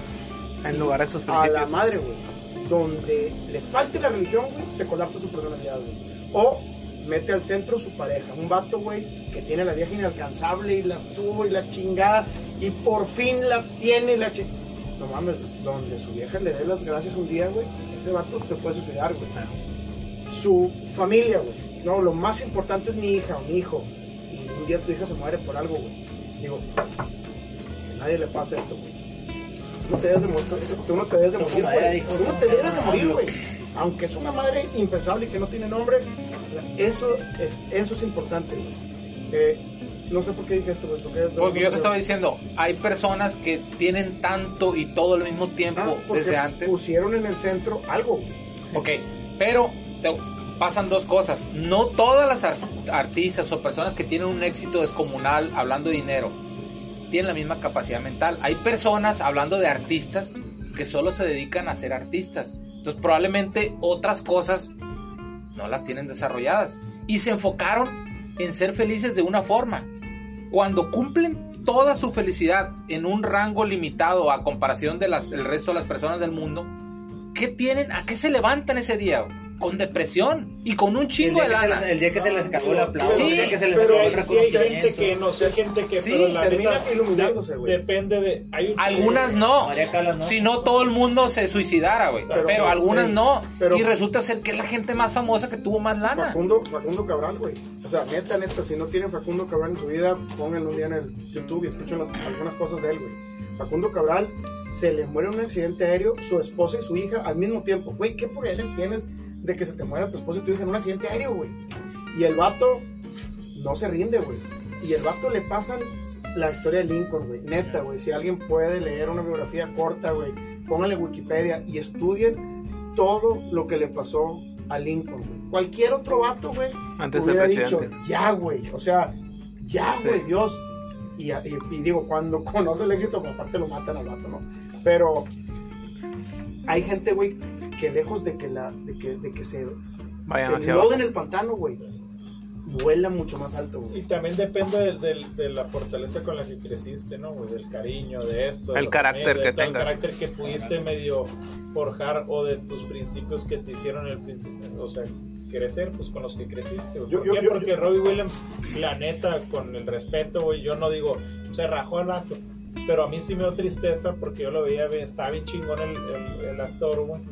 En lugar de sus A la madre, güey. Donde le falte la religión, güey, se colapsa su personalidad, güey. O mete al centro su pareja. Un vato, güey, que tiene la vieja inalcanzable y las tuvo y la chingada. Y por fin la tiene y la chingada. No mames, donde su vieja le dé las gracias un día, güey, ese vato te puede suicidar, güey. Su familia, güey. No, lo más importante es mi hija o mi hijo. Y un día tu hija se muere por algo, güey. Digo, que nadie le pasa esto, güey. Tú no te debes de morir, tú no te debes de morir, güey. Tú no te debes de morir, güey. Aunque es una madre impensable y que no tiene nombre, eso es, eso es importante, güey. Eh, no sé por qué dije esto, güey. Porque, Porque yo te estaba diciendo, hay personas que tienen tanto y todo al mismo tiempo Ah, desde antes. pusieron en el centro algo. Ok, pero te- pasan dos cosas. No todas las ar- artistas o personas que tienen un éxito descomunal hablando de dinero tienen la misma capacidad mental. Hay personas, hablando de artistas, que solo se dedican a ser artistas. Entonces probablemente otras cosas no las tienen desarrolladas. Y se enfocaron en ser felices de una forma. Cuando cumplen toda su felicidad en un rango limitado a comparación del resto de las personas del mundo, ¿qué tienen? ¿A qué se levantan ese día? Con depresión y con un chingo de lana. les, el día que se les acabó el aplauso, Sí, el día que se les acabó el hay, sí hay gente reconocimiento. que no sé, gente que, Sí, pero la termina neta, iluminándose, güey. Depende de. Hay un Algunas no. María Calas, ¿no? Si no todo el mundo se suicidara, güey. Pero, Pero- algunas sí, no. pero- y resulta ser que es la gente más famosa que tuvo más lana. Facundo, Facundo Cabral, güey. O sea, neta, neta, si no tienen Facundo Cabral en su vida, pónganlo un día en el YouTube y escuchen las- algunas cosas de él, güey. Facundo Cabral se le muere en un accidente aéreo, su esposa y su hija al mismo tiempo. Güey, ¿qué probabilidades tienes de que se te muera tu esposa y tu hija en un accidente aéreo, güey? Y el vato no se rinde, güey. Y el vato le pasan la historia de Lincoln, güey. Neta, güey. Si alguien puede leer una biografía corta, güey, pónganle Wikipedia y estudien todo lo que le pasó a Lincoln, güey. Cualquier otro vato, güey, hubiera dicho, ya, güey. O sea, ya, Sí. güey, Dios. Y, y- y digo, cuando (laughs) conoce el éxito, pues aparte lo matan al vato, ¿no? Pero hay gente, güey, que lejos de que, la, de que, de que se Vayan hacia en el pantano, güey, vuela mucho más alto, güey. Y también depende de, de- de la fortaleza con la que creciste, ¿no? güey? Del cariño, de esto. de El carácter familia, que de todo tengas. El carácter que pudiste medio forjar o de tus principios que te hicieron el principio, o sea, crecer, pues con los que creciste. güey. Yo- ¿Por yo- qué? yo- Porque Robbie Williams, la neta, con el respeto, güey, yo no digo, se rajó el vato. Pero a mí sí me dio tristeza porque yo lo veía, bien- estaba bien chingón el, el, el actor, güey.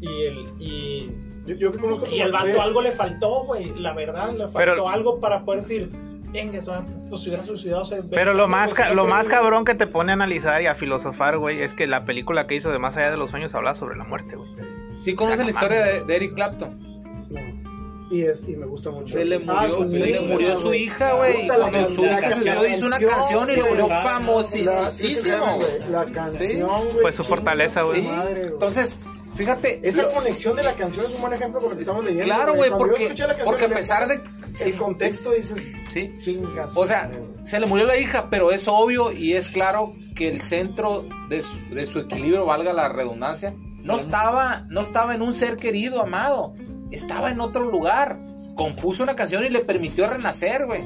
Y el, y Yo, yo conozco y el como- vato algo le faltó, güey. La verdad, le faltó Pero- algo para poder decir, pues Pero 20 lo más, lo güey". más cabrón que te pone a analizar y a filosofar, güey, es que la película que hizo de Más allá de los sueños habla sobre la muerte, güey. Sí, conoces la historia de, de Eric Clapton. No. Y, es, y me gusta mucho. Se le Ah, murió, su se le hija, murió su güey. hija, güey. Con su can- la hija suicidó, hizo una canción y le güey. volvió La- famosísimo. La, canción, güey. Fue su fortaleza, güey. Sí. madre, güey. Entonces, fíjate. Esa lo- conexión de la canción es un buen ejemplo por lo que estamos leyendo. Claro, güey, porque, porque a pesar de. El contexto dices, Sí. chingas. O sea, se le murió la hija, pero es obvio y es claro que el centro de su, de su equilibrio, valga la redundancia, no estaba, no estaba en un ser querido, amado. Estaba en otro lugar. Compuso una canción y le permitió renacer, güey.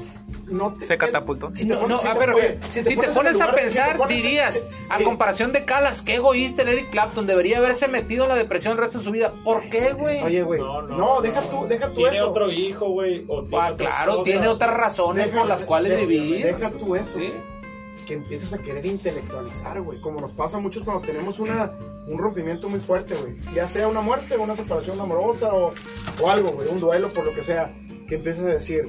no te- Se catapultó. Si te No, no, a te- ver, oye, si te, pones a pensar, dirías, a eh, comparación de Calas, qué egoísta el Eric Clapton, debería haberse metido en la depresión el resto de su vida. ¿Por qué, güey? Oye, güey. No, deja tú, deja tú Tiene eso. otro hijo, güey. o tiene Ah, claro, tiene otras razones Deja- por las cuales de- vivir. Deja tú eso. Sí. Que empiezas a querer intelectualizar, güey. Como nos pasa a muchos cuando tenemos una, un rompimiento muy fuerte, güey. Ya sea una muerte, una separación amorosa o, o algo, güey. Un duelo, por lo que sea. Que empiezas a decir,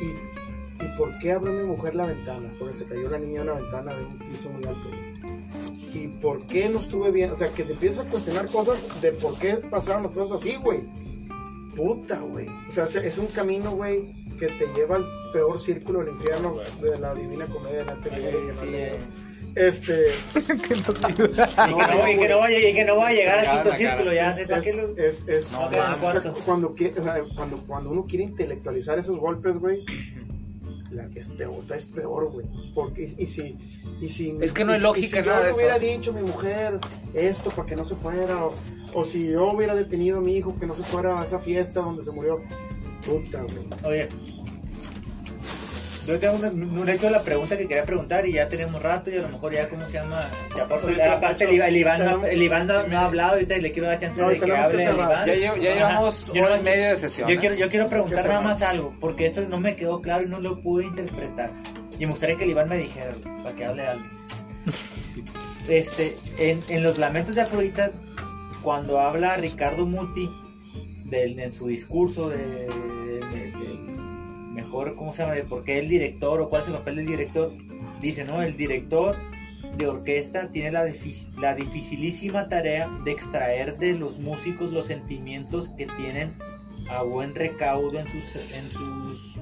¿y, ¿y por qué abrió mi mujer la ventana? Porque se cayó la niña en una ventana de un piso muy alto. ¿Y por qué no estuve bien? O sea, que te empiezas a cuestionar cosas de por qué pasaron las cosas así, güey. Puta, güey. O sea, es un camino, güey, que te lleva al peor círculo del infierno de la divina comedia de que Sí, le- eh. Este, (laughs) Y que no, y que no vaya, y que no vaya a llegar al quinto la círculo, ya sé es, lo... es, es, No, es- cuando, cuando, cuando uno quiere intelectualizar esos golpes, güey, la- es peor, es peor, güey. Porque, y si, y si, Es que no si- lógica y si yo nada de le hubiera dicho a mi mujer esto para que no se fuera, o, o si yo hubiera detenido a mi hijo que no se fuera a esa fiesta donde se murió, puta, güey. Oye, yo tengo he hecho la pregunta que quería preguntar y ya tenemos rato y a lo mejor ya, ¿cómo se llama? Ya aparte, De hecho, aparte de el, Iván- el Iván, no, tenemos- el Iván no, no ha hablado, ahorita le quiero dar chance No, de que que hable cerrar. Iván. Ya, lle- ya Ajá. llevamos Yo hora y media de sesión. Yo quiero, yo quiero preguntar Que nada más algo, porque eso no me quedó claro y no lo pude interpretar. Y me gustaría que el Iván me dijera, para que hable algo. (laughs) Este, en, en los lamentos de Afrodita, cuando habla Ricardo Muti en su discurso de, mejor, ¿cómo se llama? De por qué el director o cuál es el papel del director, dice, ¿no? El director de orquesta tiene la, la dificilísima tarea de extraer de los músicos los sentimientos que tienen a buen recaudo en sus en sus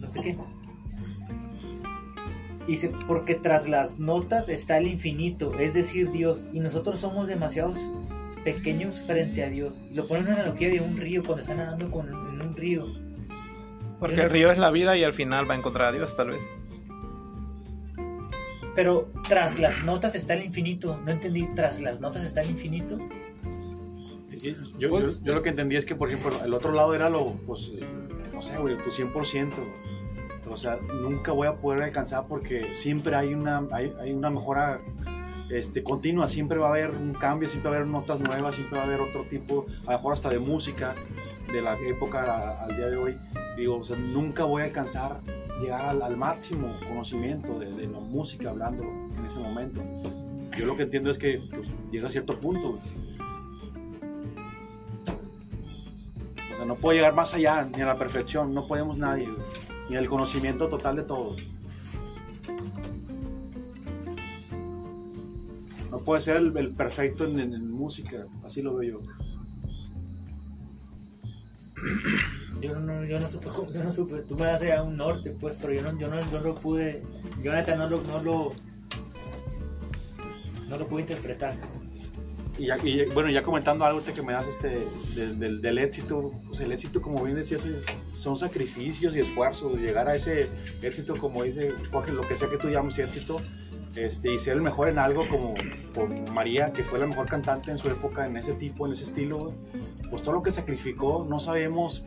no sé qué dice porque tras las notas está el infinito es decir Dios y nosotros somos demasiados pequeños frente a Dios lo ponen en una analogía de un río cuando están nadando con, en un río Porque el río es la vida y al final va a encontrar a Dios, tal vez. pero tras las notas está el infinito no entendí tras las notas está el infinito Yo, yo- yo lo que entendí es que, por ejemplo, el otro lado era lo, pues, eh, no sé, güey, tu 100%. O sea, nunca voy a poder alcanzar porque siempre hay una, hay, hay una mejora este, continua, siempre va a haber un cambio, siempre va a haber notas nuevas, siempre va a haber otro tipo, a lo mejor hasta de música, de la época al día de hoy. Digo, o sea, nunca voy a alcanzar llegar al, máximo conocimiento de, la música hablando en ese momento. Yo lo que entiendo es que pues, llega a cierto punto. O sea, no puedo llegar más allá, ni a la perfección, no podemos nadie, ni al conocimiento total de todo. No puede ser el, el perfecto en, música, así lo veo yo. Yo no, yo no supe, yo no supe, tú me das a un norte, pues, pero yo no, yo no, yo no lo pude, yo no lo, no lo, no lo pude interpretar. Y, ya- y, bueno, ya comentando algo que me das este, del, del- éxito, pues el éxito, como bien decías, es- son sacrificios y esfuerzos. Llegar a ese éxito, como dice Jorge, lo que sea que tú llames éxito, este, y ser el mejor en algo, como, como María, que fue la mejor cantante en su época, en ese tipo, en ese estilo, pues todo lo que sacrificó, no sabemos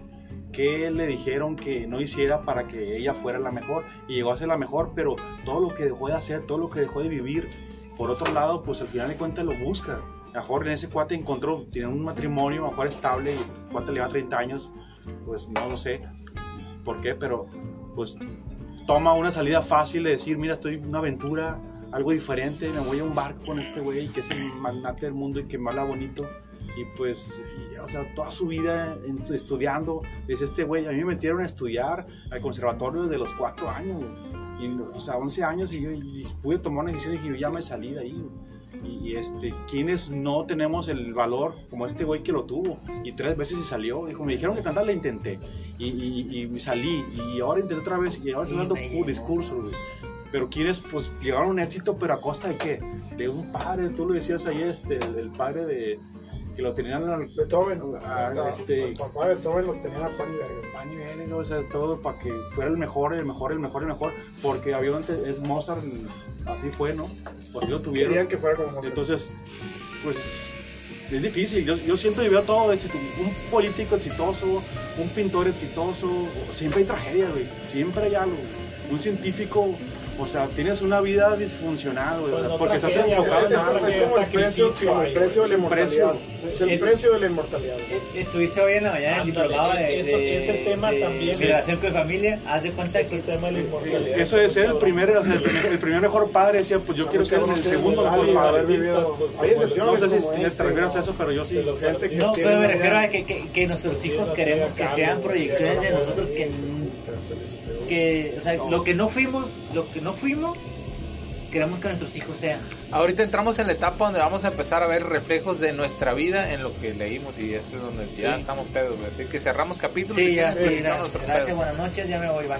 qué le dijeron que no hiciera para que ella fuera la mejor, y llegó a ser la mejor, pero todo lo que dejó de hacer, todo lo que dejó de vivir, por otro lado, pues al final de cuentas lo busca. Mejor ese cuate encontró, tiene un matrimonio, mejor estable, y el cuate le va 30 años, pues no lo sé por qué, pero pues toma una salida fácil de decir, mira, estoy en una aventura, algo diferente, me voy a un barco con este güey que es el magnate del mundo y que me habla bonito. Y pues, y, o sea, toda su vida estudiando, dice este güey, a mí me metieron a estudiar al conservatorio desde los 4 años, y, o sea, 11 años y yo y pude tomar una decisión y dije, yo ya me salí de ahí. Y, y, este, quienes no tenemos el valor como este güey que lo tuvo y tres veces y salió, dijo, me dijeron que cantar, la intenté. Y, y, y salí. Y ahora intenté otra vez. Y ahora estoy dando un discurso, güey. Pero quienes pues llegaron a un éxito, pero a costa de qué? De un padre, tú lo decías ahí, este, el, el padre de que lo tenían al Beethoven, ah, este- el papá de Beethoven lo tenía a pan y verga. o sea, todo para que fuera el mejor, el mejor, el mejor, el mejor, porque obviamente es Mozart, así fue, ¿no? Así lo tuvieron. Querían que fuera como Mozart. Entonces, pues es difícil. Yo, yo siento y veo todo éxito. Un político exitoso, un pintor exitoso, siempre hay tragedia, güey. Siempre hay algo. Un científico, o sea, tienes una vida disfuncional, güey. Pues no porque estás enfocado en es algo. como, es como el precio, como el precio de la Es un precio. inmortalidad. Es el Es- precio de la inmortalidad. Estuviste hoy en la mañana en diplomado de, eso- de- ese tema de también. Relación con familia, haz de cuenta Es que el tema de la inmortalidad. Eso de ser el primer, el primer, el primer mejor padre, decía, pues yo quiero ser el segundo mejor padre. haber vivido. Hay No excepciones sé si te este, refieres a ¿no? eso, pero yo sí. No, pero me refiero a que, nuestros hijos no queremos que sean proyecciones de nosotros que, que o sea, lo que no fuimos, lo que no fuimos, queremos que nuestros hijos sean. Ahorita entramos en la etapa donde vamos a empezar a ver reflejos de nuestra vida en lo que leímos y este es donde ya Sí. estamos pedos. Así que cerramos capítulo. Sí, y ya, sí, nuestro gracias, buenas noches, ya me voy, bye.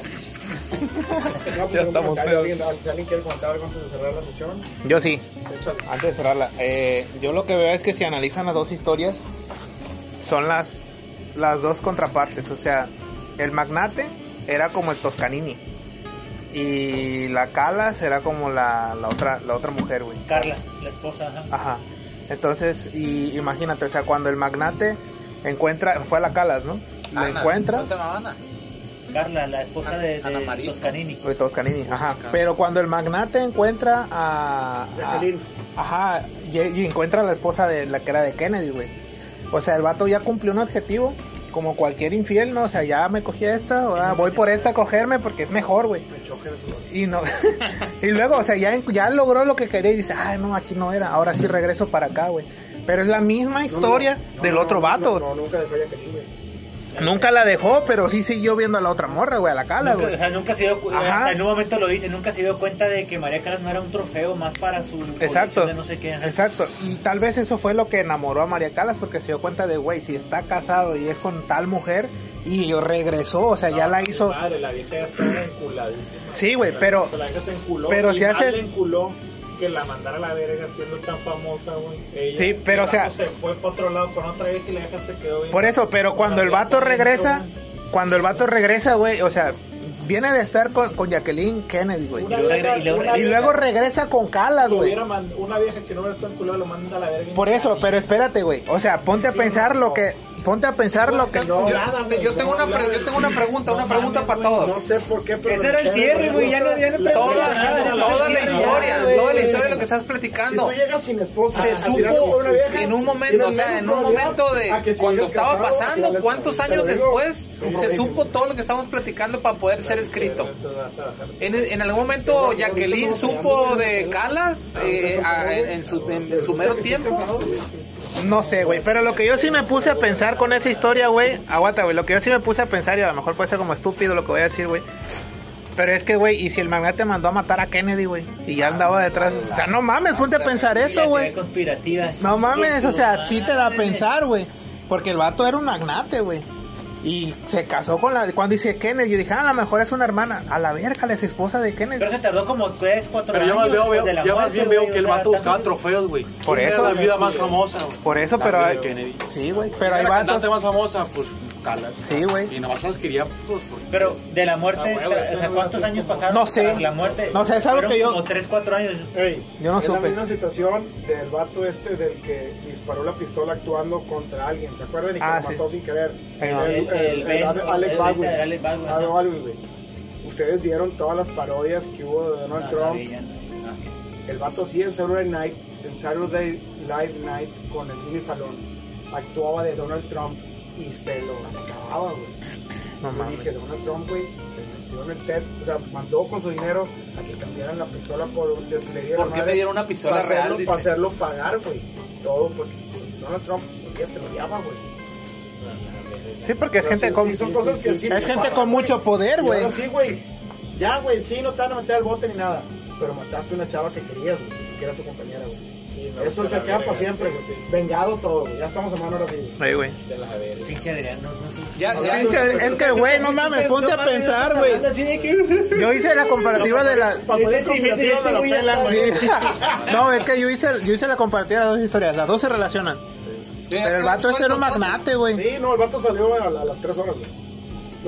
No, (laughs) Ya estamos. ¿Alguien, si alguien quiere comentar algo antes de cerrar la sesión, Yo sí, échale. antes de cerrarla. eh, yo lo que veo es que si analizan las dos historias, son las, las dos contrapartes. O sea, el magnate era como el Toscanini. Y la Calas era como la, la otra, la otra mujer, güey. Carla, la esposa, ajá. Ajá. Entonces, y imagínate, o sea, cuando el magnate encuentra, fue a la Calas, ¿no? Lo Ana, encuentra. ¿cómo se llama Ana? Carla, la esposa de, Ana María. Toscanini. de Toscanini, ajá. Pero cuando el magnate encuentra a, a- ajá, y, y encuentra a la esposa de la que era de Kennedy, güey. O sea, el vato ya cumplió un objetivo, como cualquier infiel, ¿no? O sea, ya me cogí esta, ahora voy por esta a cogerme porque es mejor, güey. Me choque de su Y no, (laughs) (laughs) y luego, o sea, ya, ya logró lo que quería y dice, ay, no, aquí no era, ahora sí regreso para acá, güey. Pero es la misma historia No, no, del otro vato. No, nunca dejó a Jacqueline, güey. Nunca la dejó, pero sí siguió viendo a la otra morra, güey, a la cala, Nunca, güey. o sea, nunca se dio cu- Ajá. hasta en un momento lo dice, nunca se dio cuenta de que María Calas no era un trofeo más para su Exacto. de no sé qué. Exacto, y tal vez eso fue lo que enamoró a María Calas porque se dio cuenta de, güey, si está casado y es con tal mujer y regresó, o sea, ya la hizo... Madre, la vieja ya estaba enculadísima. Sí, güey, pero- La vieja se enculó. pero si haces- enculó que la mandara a la verga siendo tan famosa, güey. Ella- Sí, pero, o sea- Se fue para otro lado con otra vieja y la vieja se quedó. bien- Por eso, pero cuando el vato regresa, cuando el vato regresa, güey, o sea, viene de estar con, con Jacqueline Kennedy, güey. Y luego y Y regresa con Calas, güey. Una vieja que no hubiera estado enculada lo manda a la verga. Por eso, pero espérate, güey. O sea, ponte a pensar no, lo que... ponte a pensar lo que... No, Yo, yo tengo no, una, yo tengo una pregunta, una pregunta para No todos. sé por qué, pero. Ese era el cierre, güey, ya no- no Toda, la historia, toda la historia de lo que estás Si platicando. tú llegas sin esposa, se supo en un momento, o sea, en un momento de si cuando estaba pasando, ¿cuántos años después se supo todo lo que estamos platicando para poder ser escrito? En, en algún momento Jacqueline supo de Calas eh, a- en su, en su mero tiempo. No sé, güey, pero lo que yo sí me puse a pensar con esa historia, güey, aguanta, güey, lo que yo sí me puse a pensar, y a lo mejor puede ser como estúpido lo que voy a decir, güey, pero es que, güey, y si el magnate mandó a matar a Kennedy, güey, y ya andaba detrás, o sea, no mames, ponte a pensar eso, güey. No mames, o sea, sí te da a pensar, güey, porque el vato era un magnate, güey. Y se casó con la. Cuando dice Kennedy, yo dije, ah, a lo mejor es una hermana. A la verga, la es esposa de Kennedy. Pero se tardó como 3, 4 Pero años. yo más, veo, veo- de la yo más bien veo güey, que el vato buscaba trofeos, güey. Por ¿Quién eso, era la vida sí, más güey. famosa, güey. Por eso, La pero vida hay- de Kennedy. Sí, güey, ¿Quién pero hay la cantante vatos. más famosa? Pues Calas. Sí, güey. Y nomás las quería, pues, Pero de la muerte, Ah, tra- o sea, ¿cuántos años pasaron? No sé. tras la muerte. No sé, es algo que yo- Como 3, 4 años. Ey, Yo no es supe. la misma situación del vato este del que disparó la pistola actuando contra alguien. ¿Te acuerdas? Y que Ah, lo sí. mató sin querer. Ey, El, Alec Baldwin. Alec Baldwin, Alec ajá. Baldwin, güey. Ustedes vieron todas las parodias que hubo de Donald Ah, Trump. El vato sí en Saturday Night, en Saturday Live Night con el Jimmy Fallon, actuaba de Donald Trump y se lo acababa, güey. No mames. dije, Donald Trump, güey, se metió en el set, o sea, mandó con su dinero a que cambiaran la pistola por de utilería. ¿Por qué me dieron una pistola para hacerlo, real? Dice. Para hacerlo pagar, güey. Todo porque Donald Trump, te lo odiaba, güey. Sí, porque es Pero gente sí, con. sí, son cosas que sí es gente con mucho poder, güey. sí, güey. Ya, güey, sí, no te van a meter al bote ni nada. Pero mataste a una chava que querías, güey, que era tu compañera, güey. Eso te queda para siempre, güey. Vengado todo, güey. Ya estamos a mano ahora sí. güey. Ahí, güey. Pinche Adrián, no, no. Ya, Es que, güey, no mames, ponte a pensar, güey. Que- Yo hice la comparativa de la. Este. (laughs) No, es que yo hice, yo hice la comparativa de las dos historias. Las dos se relacionan. Pero el vato este era un magnate, güey. Sí, no, el vato salió a, la- a las 3 horas, güey.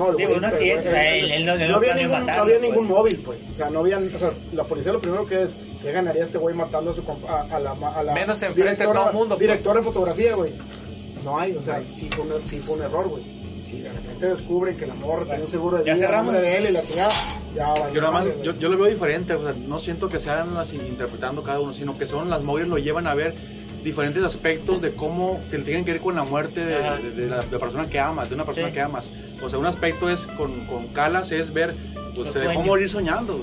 No, el Digo, güey, un accidente, güey, o sea, él- él no- había ningún, no había pues. ningún móvil, pues. O sea, no habían, o sea, la policía lo primero que es, ¿qué ganaría este güey matando a su compa- a, a la, a la Menos enfrente de todo el mundo, pues. Directora de fotografía, güey. No hay, o sea, sí fue un, sí fue un error, güey. Si de repente descubren que la morra tenía un seguro de Ya vida, cerramos. nombre de él y la chingada, ya Yo nada más, yo, yo lo veo diferente, o sea, no siento que sean así interpretando cada uno, sino que son las móviles lo llevan a ver diferentes aspectos de cómo que tienen que ver con la muerte de, de- de la, de la persona que amas, de una persona Sí. que amas. O sea, un aspecto es con, con Calas es ver, pues se dejó morir soñando.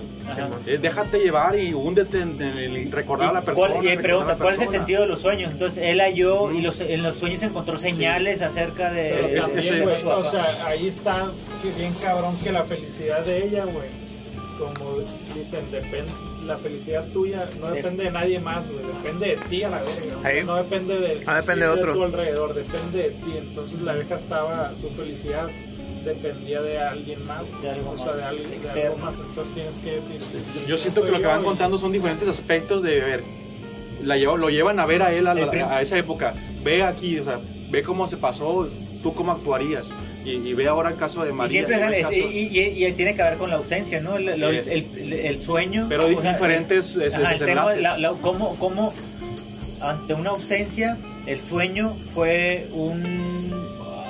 Es déjate llevar y húndete en, en recordar a la ¿Y persona. cuál- pregunta, a la ¿cuál es el persona. sentido de los sueños? Entonces él halló y los, en los sueños encontró señales acerca de... Es- güey, o sea, ahí está que bien cabrón que la felicidad de ella, güey, como dicen, depende, la felicidad tuya no depende de nadie más, güey, depende de ti a la verga, no depende del No depende de otro. tu alrededor, depende de ti, entonces la vieja estaba, su felicidad dependía de alguien más, De algo o sea, más, de, alguien, de algo más, entonces tienes que decir... Yo siento que lo que van contando son diferentes aspectos de ver. La lo llevan a ver a él la- a esa época. Ve aquí, o sea, ve cómo se pasó, tú cómo actuarías. Y, y ve ahora el caso de Y María. siempre caso- y, tiene que ver con la ausencia, ¿no? El, Así el- es. el- el sueño. Pero sea, diferentes el- es- ajá, el tema de desenlaces. la- la- cómo, cómo ante una ausencia el sueño fue un,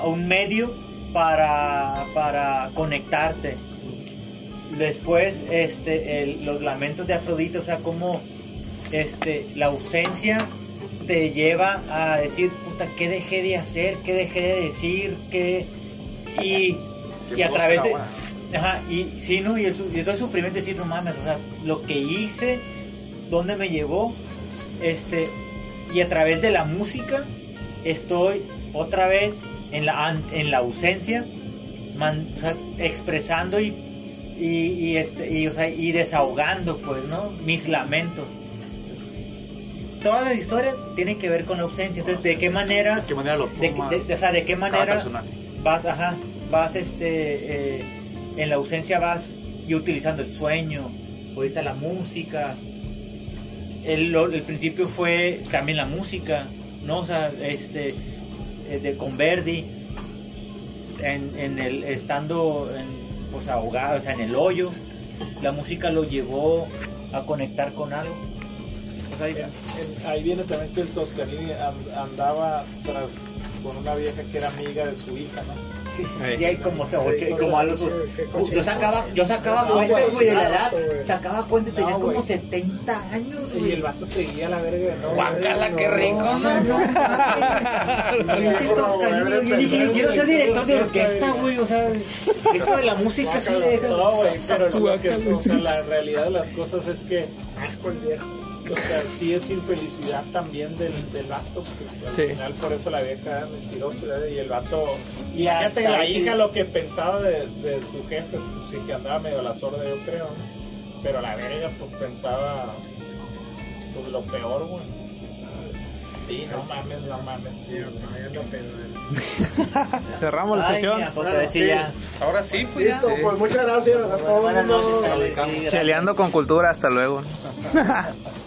un medio para, para conectarte. Después, este, los lamentos de Afrodita, o sea, cómo este, la ausencia te lleva a decir, puta, ¿qué dejé de hacer? ¿Qué dejé de decir? ¿Qué? Y, ¿Qué y a través de... Ajá, y sí, ¿no? Y, el, y todo el sufrimiento decir, no mames, o sea, lo que hice, dónde me llevó, este, y a través de la música estoy otra vez en la, en la ausencia, man- o sea, expresando y, y, y, este, y, o sea, y desahogando, pues, ¿no? Mis lamentos. Todas las historias tienen que ver con la ausencia, entonces, ¿de qué manera, ¿De qué manera lo de, toma de- de- o sea, de qué manera? Vas, ajá, vas este, eh, en la ausencia vas y utilizando el sueño, ahorita la música. El, el principio fue también la música, ¿no? O sea, este, eh, de con Verdi, en, en el, estando en, pues ahogado, o sea, en el hoyo, la música lo llevó a conectar con algo. O sea, En- ahí viene también que el Toscanini and- andaba tras con una vieja que era amiga de su hija, ¿no? Ey. Y hay como, ocho- Sí, como a los- sí, yo sacaba, yo sacaba No, cuentas, güey, de la edad. Sacaba cuentas, tenía No, como güey. 70 años, Y güey. el vato seguía la verga, ¿no? Guácala, qué rico, ¿no? (laughs) yo dije, quiero ser director de orquesta, güey, o sea, esto de la música sí le deja. No, güey, pero lo que, o sea, la realidad de las cosas es que, Asco el viejo. O sea, sí es infelicidad también del, del vato, porque al Sí. final por eso la vieja era mentirosa, y el vato, y fíjate la sí. hija lo que pensaba de, de su jefe, pues sí que andaba medio a la sorda, yo creo, ¿no? pero la verga, pues pensaba, pues lo peor, güey. Sí, no mames, no mames, sí, Sí, anda pedo. (laughs) Cerramos la Ay, sesión. porque decir ya. Ahora sí, pues. Listo, pues muchas gracias a todo el Buenas mundo. noches, Ale, sí, gracias. Cheleando con cultura, hasta luego. (laughs)